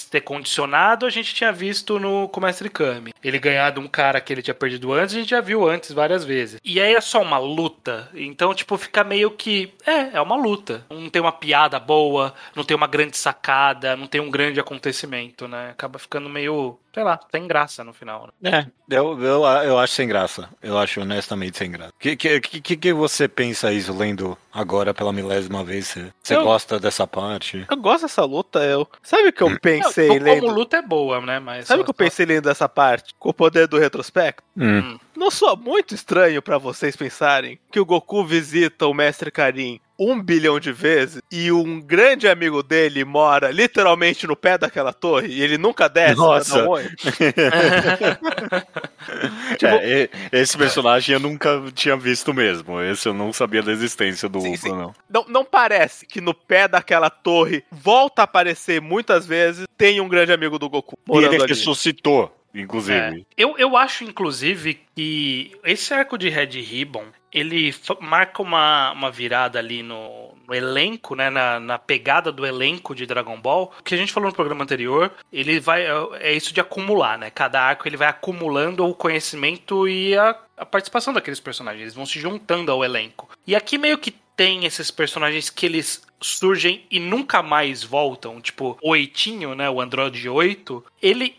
ter condicionado, a gente tinha visto no com o Mestre Kami. Ele ganhar de um cara que ele tinha perdido antes, a gente já viu antes várias vezes. E aí é só uma luta. Então, tipo, fica meio que. É, é uma luta. Não tem uma piada boa, não tem uma grande sacada, não tem um grande acontecimento, né? Acaba ficando meio. Sei lá, tem graça no final. Né? É, eu, eu, eu acho sem graça. Eu acho honestamente sem graça. O que, que, que, que você pensa isso lendo agora pela milésima vez? Você, você Eu- gosta dessa parte? Eu gosto dessa luta, eu. Sabe o que eu pensei Não, como lendo? luta é boa, né? Mas Sabe o que eu pensei lendo essa parte? Com o poder do retrospecto? Hum. Não soa muito estranho pra vocês pensarem que o Goku visita o Mestre Karin um bilhão de vezes e um grande amigo dele mora literalmente no pé daquela torre e ele nunca desce pra Nossa. um? Tipo- É, esse personagem eu nunca tinha visto mesmo. Esse eu não sabia da existência do Sim, Upa, sim. não. Não, não parece que no pé daquela torre volta a aparecer muitas vezes tem um grande amigo do Goku E morando ele ali. ressuscitou, É. inclusive. Eu, eu acho, inclusive, que esse arco de Red Ribbon, ele marca uma, uma virada ali no, no elenco, né? Na, na pegada do elenco de Dragon Ball. O que a gente falou no programa anterior, ele vai. É é isso de acumular, né? Cada arco ele vai acumulando o conhecimento e a, a participação daqueles personagens. Eles vão se juntando ao elenco. E aqui meio que tem esses personagens que eles surgem e nunca mais voltam, tipo o Eitinho, né, o Android 8, ele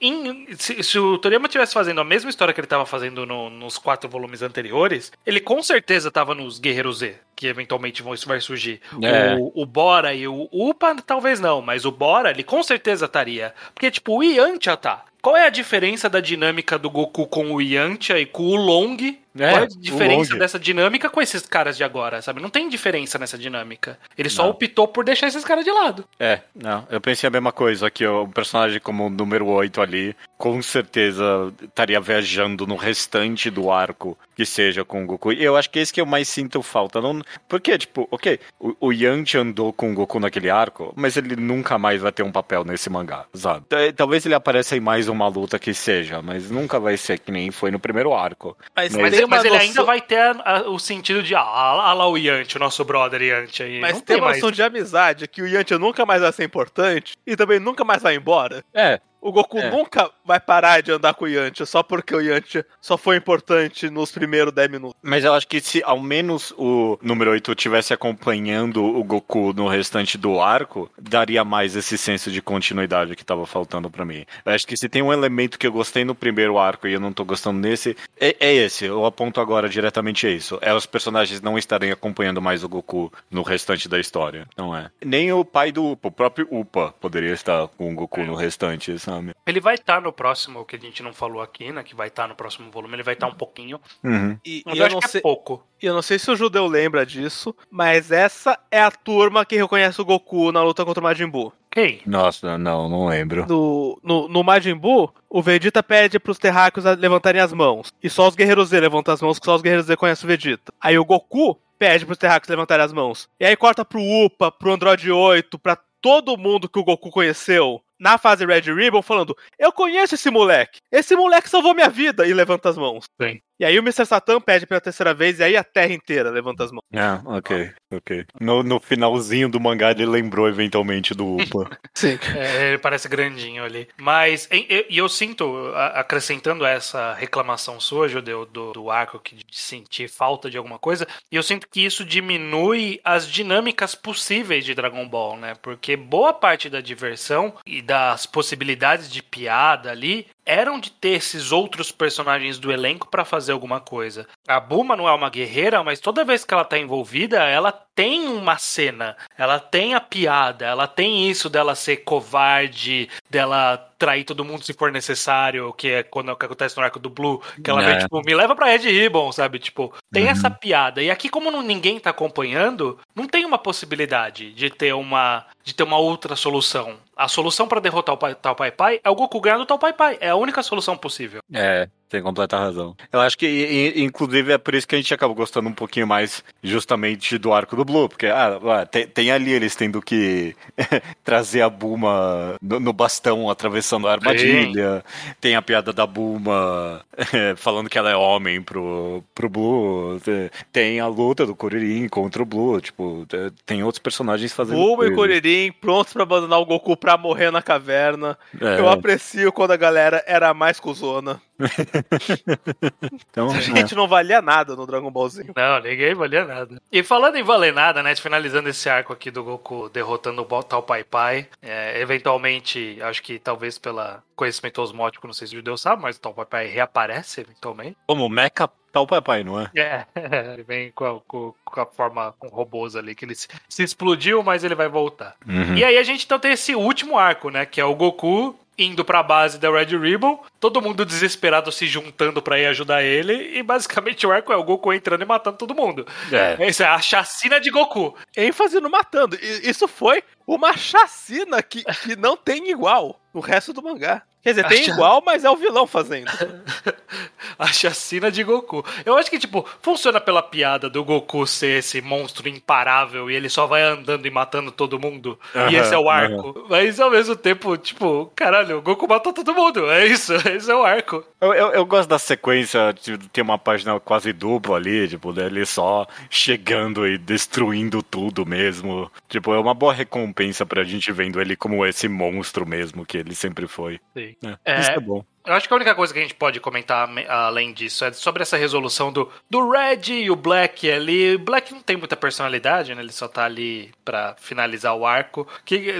se, se o Toriyama tivesse fazendo a mesma história que ele estava fazendo no- nos quatro volumes anteriores, ele com certeza estava nos Guerreiros Z, que eventualmente vão, isso vai surgir. É. O, o Bora e o Upa talvez não, mas o Bora ele com certeza estaria, porque tipo o Yantia tá. Qual é a diferença da dinâmica do Goku com o Yantia e com o Long? É, Qual é a diferença dessa dinâmica com esses caras de agora, sabe? Não tem diferença nessa dinâmica. Ele só Não. Optou por deixar esses caras de lado. É, não, eu pensei a mesma coisa, que o personagem como o número 8 ali, com certeza estaria viajando no restante do arco que seja com o Goku. E eu acho que esse que eu mais sinto falta. Não, porque, tipo, ok, o, o Yanti andou com o Goku naquele arco, mas ele nunca mais vai ter um papel nesse mangá, sabe? Tal- Talvez ele apareça em mais uma luta que seja, mas nunca vai ser que nem foi no primeiro arco. Mas, Mas Mas, mas ele noção- ainda vai ter a- a- o sentido de, ah, ah lá o Yanti, o nosso brother Yanti aí. Mas Não tem tem uma mais. noção de amizade que o Yantia nunca mais vai ser importante e também nunca mais vai embora. É, O Goku É. nunca vai parar de andar com o Yantia só porque o Yantia só foi importante nos primeiros 10 minutos. Mas eu acho que se ao menos o número 8 tivesse acompanhando o Goku no restante do arco, daria mais esse senso de continuidade que tava faltando pra mim. Eu acho que se tem um elemento que eu gostei no primeiro arco e eu não tô gostando nesse, é, é esse. Eu aponto agora diretamente a isso. É os personagens não estarem acompanhando mais o Goku no restante da história. Não é. Nem o pai do Upa, o próprio Upa poderia estar com o Goku no restante, sabe? Ele vai estar no próximo, que a gente não falou aqui, né? Que vai estar no próximo volume, ele vai estar um pouquinho. Uhum. E, Mas e eu, eu, acho não que sei, é pouco. e eu não sei se o judeu lembra disso, mas essa é a turma que reconhece o Goku na luta contra o Majin Buu. Ok. Nossa, não, não lembro. No, no, no Majin Buu, o Vegeta pede pros terráqueos a levantarem as mãos. E só os Guerreiros Z levantam as mãos, que só os Guerreiros Z conhecem o Vegeta. Aí o Goku pede pros terráqueos levantarem as mãos. E aí corta pro Upa, pro Android 8, pra todo mundo que o Goku conheceu na fase Red Ribbon, falando: Eu conheço esse moleque. Esse moleque salvou minha vida. E levanta as mãos. Sim. E aí o Mr. Satan pede pela terceira vez, e aí a Terra inteira levanta as mãos. Ah, ok, ok. No, no finalzinho do mangá ele lembrou eventualmente do Upa. Sim. É, ele parece grandinho ali. Mas, e eu, sinto, acrescentando essa reclamação sua, Judeu, do, do arco, que de sentir falta de alguma coisa, e eu sinto que isso diminui as dinâmicas possíveis de Dragon Ball, né? Porque boa parte da diversão e das possibilidades de piada ali eram de ter esses outros personagens do elenco pra fazer alguma coisa. A Buma não é uma guerreira, mas toda vez que ela tá envolvida, ela tem uma cena, ela tem a piada, ela tem isso dela ser covarde, dela trair todo mundo se for necessário, que é quando que acontece no arco do Blue, que ela É. vê, tipo, me leva pra Red Ribbon, sabe? Tipo, tem Uhum. essa piada. E aqui, como não- ninguém tá acompanhando, não tem uma possibilidade de ter uma de ter uma outra solução. A solução pra derrotar o Tal Pai Pai é o Goku ganhar do Tal Pai Pai. É a única solução possível. É, tem completa razão. Eu acho que, inclusive, é por isso que a gente acaba gostando um pouquinho mais justamente do arco do Blue, porque ah, ah, tem, tem ali eles tendo que trazer a Buma no, no bastão atravessando a armadilha, tem a piada da Buma falando que ela é homem pro, pro Blue, te- tem a luta do Kuririn contra o Blue, tipo, te- tem outros personagens fazendo Bulma e. Kuririn prontos pra abandonar o Goku pra morrer na caverna. É. Eu aprecio quando a galera era mais cuzona. Então, A é. gente não valia nada no Dragon Ballzinho. Não, ninguém valia nada. E falando em valer nada, né? Finalizando esse arco aqui do Goku derrotando o tal Pai Pai, é, eventualmente, acho que talvez pela conhecimento osmótico, não sei se o judeu sabe, mas o tal Pai Pai reaparece eventualmente. como Mecha tá o papai, não é? É, ele vem com a, com- com a forma com robôs ali, que ele se, se explodiu, mas ele vai voltar. Uhum. E aí a gente então tem esse último arco, né? Que é o Goku indo pra base da Red Ribbon, todo mundo desesperado se juntando pra ir ajudar ele, e basicamente o arco é o Goku entrando e matando todo mundo. É. Isso é a chacina de Goku. ênfase no matando. Isso foi uma chacina que, que não tem igual no resto do mangá. Quer dizer, tem Acha- igual, mas é o vilão fazendo. A chacina de Goku. Eu acho que, tipo, funciona pela piada do Goku ser esse monstro imparável e ele só vai andando e matando todo mundo. e Aham, esse é o arco. Mas ao mesmo tempo, tipo, caralho, o Goku matou todo mundo. É isso, esse é o arco. Eu, eu, eu gosto da sequência de ter uma página quase dupla ali, tipo, dele só chegando e destruindo tudo mesmo. Tipo, é uma boa recompensa pra gente vendo ele como esse monstro mesmo que ele sempre foi. Sim. É, É. Isso é bom. Eu acho que a única coisa que a gente pode comentar me- além disso é sobre essa resolução do, do Red e o Black ali. O Black não tem muita personalidade, né? Ele só tá ali pra finalizar o arco.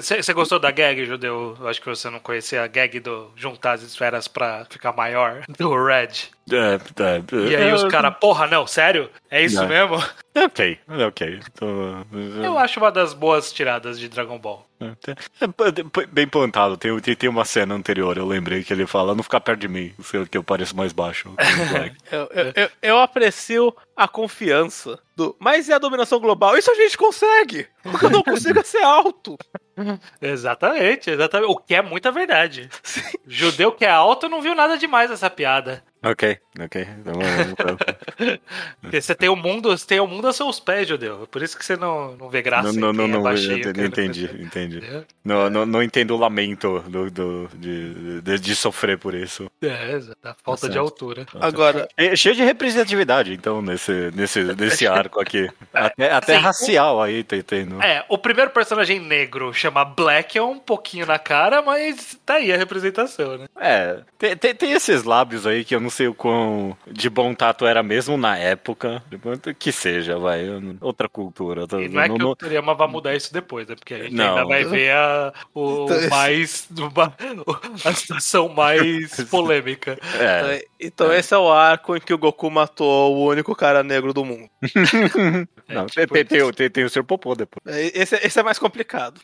Você gostou da gag, Judeu? Eu acho que você não conhecia a gag do juntar as esferas pra ficar maior do Red. É, é, E aí é, os caras, porra, não, sério? É isso mesmo? É ok, é ok. Tô- Eu acho uma das boas tiradas de Dragon Ball. É, é, bem plantado. Tem, tem, uma cena anterior, eu lembrei que ele fala: não perto de mim, sei que eu pareço mais baixo. Eu, eu, eu, eu aprecio a confiança do. Mas e a dominação global? Isso a gente consegue! O que eu não consigo é ser alto. Exatamente, exatamente. O que é muita verdade. Judeu que é alto não viu nada demais nessa piada. Ok, ok. Então, Porque você tem o mundo, você tem o mundo a seus pés, Judeu. Por isso que você não, não vê graça. não, não, em não, é não, baixinho, cara. entendi, entendi. Entendeu? Não, não, não entendo o lamento do, do- de, de, de sofrer por isso. É, exato. A falta Tá de certo. altura. Agora, É cheio de representatividade, então, nesse, nesse, nesse arco aqui. Até, até Sim. racial aí tá tendo. É, o primeiro personagem negro chama Black, é um pouquinho na cara, mas tá aí a representação, né? É, tem, tem, tem esses lábios aí que eu não sei o quão de bom tato era mesmo na época. Que seja, vai. não- Outra cultura. tá- E não é que não- o Toriyama vai mudar isso depois, né? Porque a gente Não. ainda vai ver a, o Então, mais. uma- a situação mais polêmica. É, então esse é o arco em que o Goku matou o único cara negro do mundo. não, tipo tem, tem, o- tem, tem o Sr. Popô depois. É, Esse, esse é mais complicado.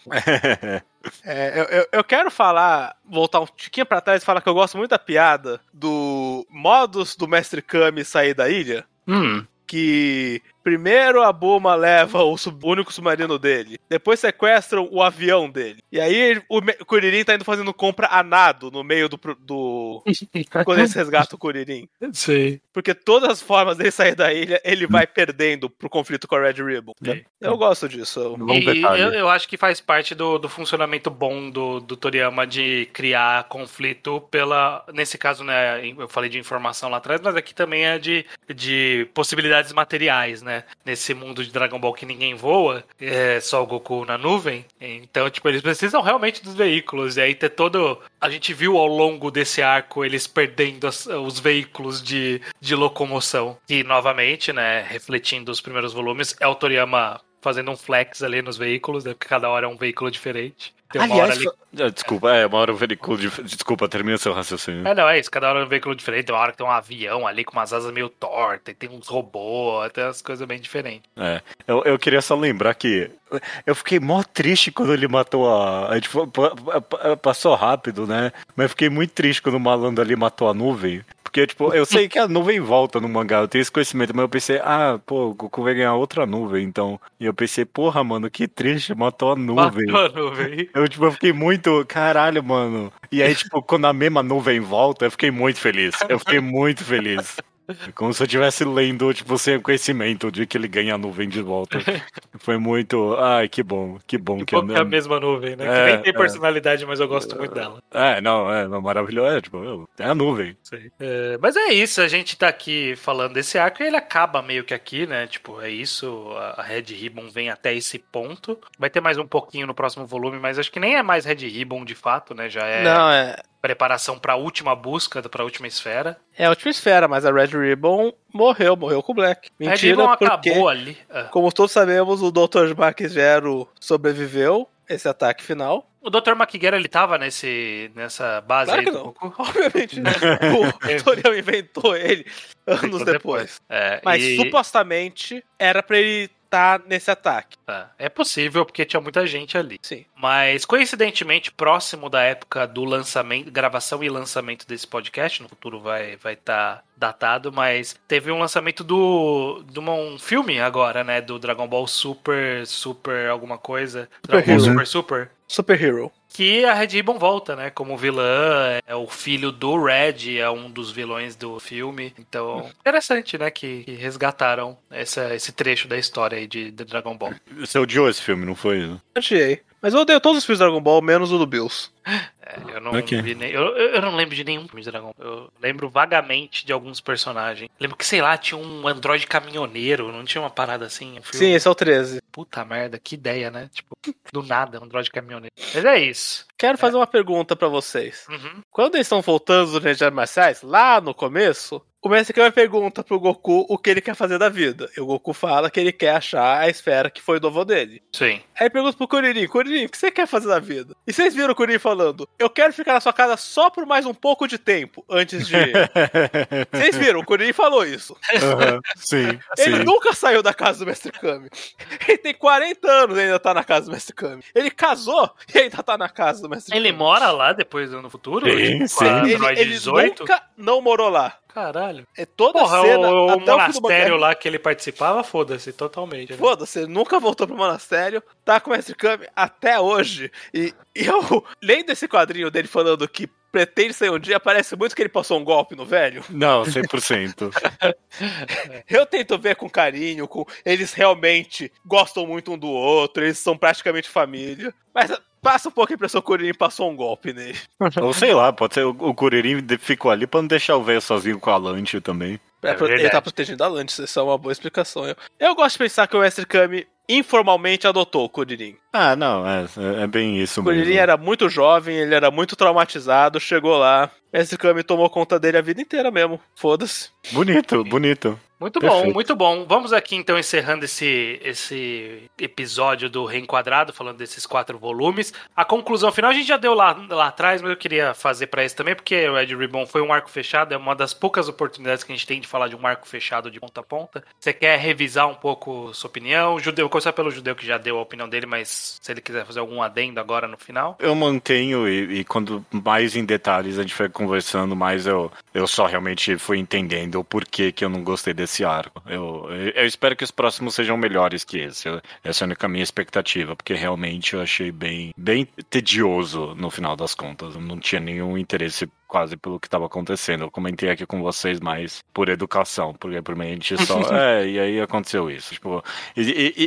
É, eu, eu, eu quero falar, voltar um tiquinho pra trás e falar que eu gosto muito da piada do modus do Mestre Kami sair da ilha. Hum. Que primeiro a Bulma leva o sub- único submarino dele, depois sequestram o avião dele. E aí o, o Kuririn tá indo fazendo compra a nado no meio do. do quando eles resgatam o Kuririn. Sei. Porque todas as formas dele sair da ilha, ele vai perdendo pro conflito com a Red Ribbon. Sim. Eu gosto disso. eu- Bom E detalhe. eu, eu acho que faz parte do, do funcionamento bom do, do Toriyama de criar conflito pela. Nesse caso, né? Eu falei de informação lá atrás, mas aqui também é de, de possibilidades materiais, né? Nesse mundo de Dragon Ball que ninguém voa, é só o Goku na nuvem. Então, tipo, eles precisam realmente dos veículos. E aí ter todo. A gente viu ao longo desse arco eles perdendo as- os veículos de, de locomoção. E novamente, né? Refletindo os primeiros volumes, é o Toriyama fazendo um flex ali nos veículos, né? Porque cada hora é um veículo diferente. Tem uma hora Aliás, ali. fa- Ah, desculpa, é, uma hora o veículo. dif- Desculpa, termina seu raciocínio. É, não, é isso. Cada hora é um veículo diferente. Tem uma hora que tem um avião ali com umas asas meio tortas, e tem uns robôs, tem umas coisas bem diferentes. É, eu, eu queria só lembrar que eu fiquei mó triste quando ele matou a. A gente passou rápido, né? Mas eu fiquei muito triste quando o malandro ali matou a nuvem. Porque, tipo, eu sei que a nuvem volta no mangá, eu tenho esse conhecimento, mas eu pensei, ah, pô, o Goku vai ganhar outra nuvem, então. E eu pensei, porra, mano, que triste, matou a nuvem. Matou a nuvem. Eu, tipo, eu fiquei muito, caralho, mano. E aí, tipo, quando a mesma nuvem volta, eu fiquei muito feliz. Eu fiquei muito feliz. Como se eu estivesse lendo, tipo, sem conhecimento de que ele ganha a nuvem de volta. Foi muito. Ai, que bom, que bom que, Que bom que é a eu mesma nuvem, né? É, que nem tem é. personalidade, mas eu gosto muito dela. É, não, é maravilhoso. É, tipo, eu- é a nuvem. É, mas é isso, a gente tá aqui falando desse arco e ele acaba meio que aqui, né? Tipo, é isso, a a Red Ribbon vem até esse ponto. Vai ter mais um pouquinho no próximo volume, mas acho que nem é mais Red Ribbon de fato, né? Já é. Não, é. Preparação pra última busca, pra última esfera. É a última esfera, mas a Red Ribbon morreu, morreu com o Black. Red Mentira, Ribbon porque, acabou ali. Ah. como todos sabemos, o Dr. Mark Zero sobreviveu esse ataque final. O Dr. McGuire, ele tava nesse, nessa base Claro aí que do não. Goku? Obviamente, né? o Toriel inventou ele anos depois. É, Mas e- supostamente era pra ele estar nesse ataque. tá. É possível, porque tinha muita gente ali. Sim. Mas, coincidentemente, próximo da época do lançamento, gravação e lançamento desse podcast, no futuro vai estar vai tá datado, mas teve um lançamento do de uma- um filme agora, né? Do Dragon Ball Super, Super alguma coisa. Super Dragon Ball. Super Super. Super Hero. Que a Red Ribbon volta, né? Como vilã, é o filho do Red, é um dos vilões do filme. Então, interessante, né? Que, que resgataram essa, esse trecho da história aí de, de Dragon Ball. Você odiou esse filme, não foi? Odiei. Mas eu odeio todos os filmes do Dragon Ball, menos o do Bills. É, eu não Ok. vi nem. Eu, eu não lembro de nenhum filme de Dragon Ball. Eu lembro vagamente de alguns personagens. Lembro que, sei lá, tinha um androide caminhoneiro, não tinha uma parada assim? Um filme? Sim, esse é o 13. Puta merda, que ideia, né? Tipo, do nada, um androide caminhoneiro. Mas é isso. Quero fazer uma pergunta pra vocês. Uhum. Quando eles estão voltando dos Rangers Marciais, lá no começo, o Mestre Kami pergunta pro Goku o que ele quer fazer da vida. E o Goku fala que ele quer achar a esfera que foi do avô dele. Sim. Aí pergunta pro Kuririn, Kuririn, o que você quer fazer da vida? E vocês viram o Kuririn falando, eu quero ficar na sua casa só por mais um pouco de tempo, antes de... Vocês viram, o Kuririn falou isso. Aham, Sim, Ele sim. nunca saiu da casa do Mestre Kami. Ele tem 40 anos e ainda tá na casa do Mestre Kami. Ele casou e ainda tá na casa do Mestre Ele Kami. mora lá depois no futuro? Sim, Tipo, sim. Ele, Android ele 18? nunca não morou lá. Caralho. É toda Porra, a cena, o, o monastério lá que ele participava, foda-se, totalmente. né? Foda-se, nunca voltou pro monastério, tá com o Mestre Kami até hoje. E, e eu, lendo esse quadrinho dele falando que pretende sair um dia, parece muito que ele passou um golpe no velho. Não, 100%. Eu tento ver com carinho, com eles realmente gostam muito um do outro, eles são praticamente família. Mas passa um pouco a impressão que o Kuririn passou um golpe nele. Ou sei lá, pode ser o, o Kuririn ficou ali pra não deixar o velho sozinho com a Lante também. É, É ele tá protegendo a Lantis, isso é uma boa explicação. Eu, eu gosto de pensar que o Mestre Kami informalmente adotou o Kuririn. Ah, não, é, é- é bem isso O mesmo. Kuririn era muito jovem, ele era muito traumatizado, chegou lá. Mestre Kami tomou conta dele a vida inteira mesmo. Foda-se. Bonito, bonito. Muito bom, Perfeito. muito bom. Vamos aqui então encerrando esse, esse episódio do Reenquadrado, falando desses quatro volumes. A conclusão final a gente já deu lá, lá atrás, mas eu queria fazer pra esse também, porque o Red Ribbon foi um arco fechado, é uma das poucas oportunidades que a gente tem de falar de um arco fechado de ponta a ponta. Você quer revisar um pouco sua opinião? Judeu, vou começar pelo judeu que já deu a opinião dele, mas se ele quiser fazer algum adendo agora no final. Eu mantenho e, e quando mais em detalhes a gente foi conversando, mais eu, eu só realmente fui entendendo o porquê que eu não gostei desse arco. Eu, eu, espero que os próximos sejam melhores que esse. Essa é a única minha expectativa, porque realmente eu achei bem, bem tedioso no final das contas. Não tinha nenhum interesse quase pelo que estava acontecendo. Eu comentei aqui com vocês mais por educação, porque por mim a gente só. é, e aí aconteceu isso. Tipo, e,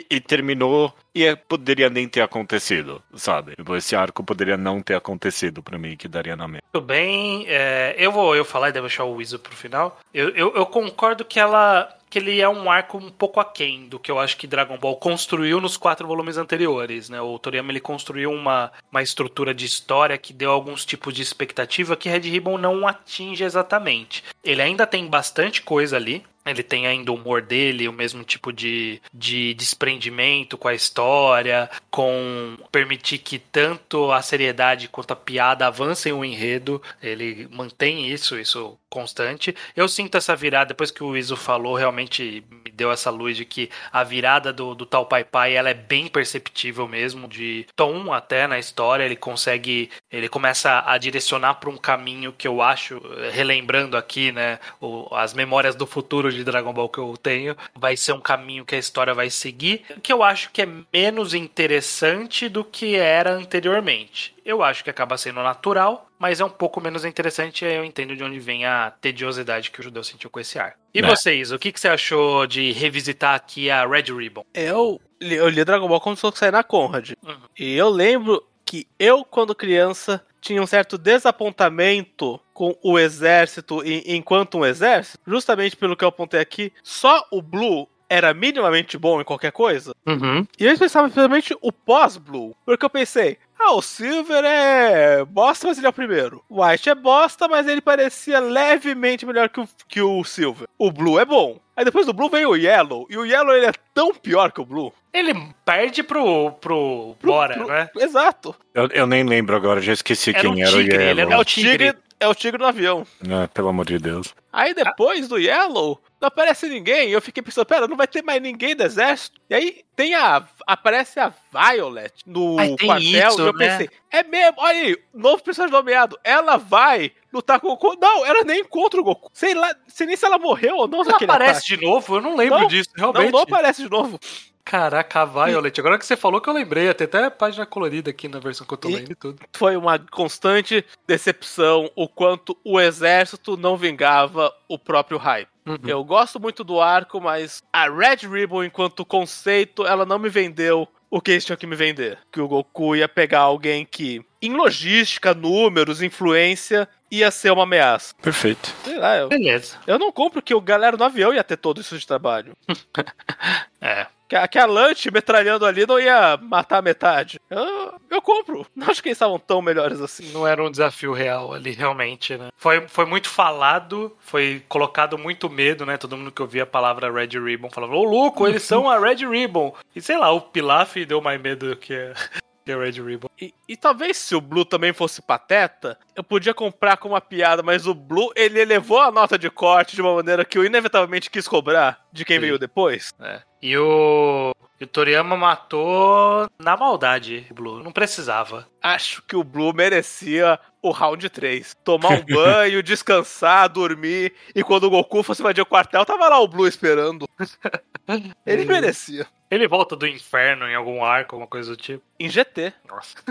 e- e- terminou e é- poderia nem ter acontecido, sabe? Tipo, Esse arco poderia não ter acontecido pra mim, que daria na mesma. Muito bem, é, eu vou eu falar e devo deixar o Iso pro final. Eu, eu, eu concordo que ela que ele é um arco um pouco aquém do que eu acho que Dragon Ball construiu nos quatro volumes anteriores, né? O Toriyama ele construiu uma, uma estrutura de história que deu alguns tipos de expectativa que Red Ribbon não atinge exatamente. Ele ainda tem bastante coisa ali, ele tem ainda o humor dele, o mesmo tipo de, de desprendimento com a história, com permitir que tanto a seriedade quanto a piada avancem o enredo. Ele mantém isso, isso constante. Eu sinto essa virada, depois que o Iso falou, realmente me deu essa luz de que a virada do, do tal Pai Pai ela é bem perceptível mesmo, de tom até na história. Ele consegue, ele começa a direcionar para um caminho que eu acho, relembrando aqui, né, o- as memórias do futuro de Dragon Ball que eu tenho, vai ser um caminho que a história vai seguir, que eu acho que é menos interessante do que era anteriormente. Eu acho que acaba sendo natural, mas é um pouco menos interessante e eu entendo de onde vem a tediosidade que o judeu sentiu com esse ar. E É. vocês, o que, que você achou de revisitar aqui a Red Ribbon? Eu, li- eu li Dragon Ball como se fosse sair na Conrad. Uhum. E eu lembro que eu, quando criança, tinha um certo desapontamento com o exército e- enquanto um exército, justamente pelo que eu apontei aqui, só o Blue era minimamente bom em qualquer coisa. Uhum. E eu pensava principalmente o pós-Blue. Porque eu pensei, Ah, o Silver é bosta, mas ele é o primeiro. O White é bosta, mas ele parecia levemente melhor que o, que o Silver. O Blue é bom. Aí depois do Blue veio o Yellow, e o Yellow ele é tão pior que o Blue. Ele perde pro, pro, Pro- Bora, pro- né? Exato. Eu, eu nem lembro agora, já esqueci Era quem um era tigre, o ele Yellow. era É o tigre, tigre. é o tigre no avião. Ah, pelo amor de Deus. Aí depois do Yellow, não aparece ninguém. Eu fiquei pensando, pera, não vai ter mais ninguém do exército? E aí tem a. Aparece a Violet no Ai, tem quartel. isso, e eu né? pensei, é mesmo, olha aí, novo personagem nomeado. Ela vai lutar com o Goku. Não, ela nem encontra o Goku. Sei lá, sei nem se ela morreu ou não Ela aparece ataque. de novo? Eu não lembro Não, disso, Não, realmente. não aparece de novo. Caraca, a Violet. Agora que você falou que eu lembrei, até até a página colorida aqui na versão que eu tô lendo e tudo. Foi uma constante decepção o quanto o exército não vingava o próprio hype. Uhum. Eu gosto muito do arco, mas a Red Ribbon, enquanto conceito, ela não me vendeu o que eles tinham que me vender. Que o Goku ia pegar alguém que, em logística, números, influência, ia ser uma ameaça. Perfeito. Sei lá, eu, Beleza. eu não compro que o galera no avião ia ter todo isso de trabalho. É. Que a, que a Lunch metralhando ali não ia matar a metade. Eu, eu compro. Não acho que eles estavam tão melhores assim. Não era um desafio real ali, realmente, né? Foi, foi muito falado, foi colocado muito medo, né? Todo mundo que ouvia a palavra Red Ribbon falava, ô louco, eles são a Red Ribbon. E sei lá, o Pilaf deu mais medo que a, que a Red Ribbon. E, e talvez se o Blue também fosse pateta, eu podia comprar como uma piada, mas o Blue, ele elevou a nota de corte de uma maneira que eu inevitavelmente quis cobrar de quem Sim. veio depois. É. E o, e o Toriyama matou na maldade Blue. Não precisava. Acho que o Blue merecia o round 3. Tomar um banho, descansar, dormir, e quando o Goku fosse invadir o quartel, tava lá o Blue esperando. Ele merecia. Ele volta do inferno em algum arco, alguma coisa do tipo. Em GT. Nossa.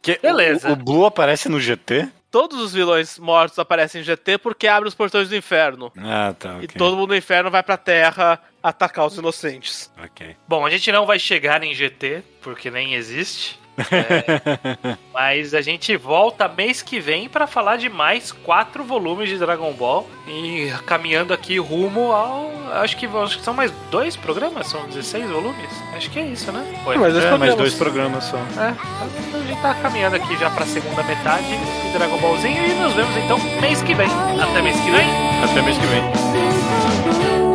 Que- Beleza. O, o Blue aparece no GT? Todos os vilões mortos aparecem em GT porque abre os portões do inferno. Ah, tá. E ok. todo mundo no inferno vai pra terra atacar os inocentes. Ok. Bom, a gente não vai chegar em GT, porque nem existe. É, mas a gente volta mês que vem pra falar de mais quatro volumes de Dragon Ball. E caminhando aqui rumo ao. Acho que, acho que são mais dois programas? São 16 volumes? Acho que é isso, né? Foi. Mas dois É, mais programas. dois programas só. É, a gente tá caminhando aqui já pra segunda metade de Dragon Ballzinho. E nos vemos então mês que vem. Até mês que vem. Até mês que vem.「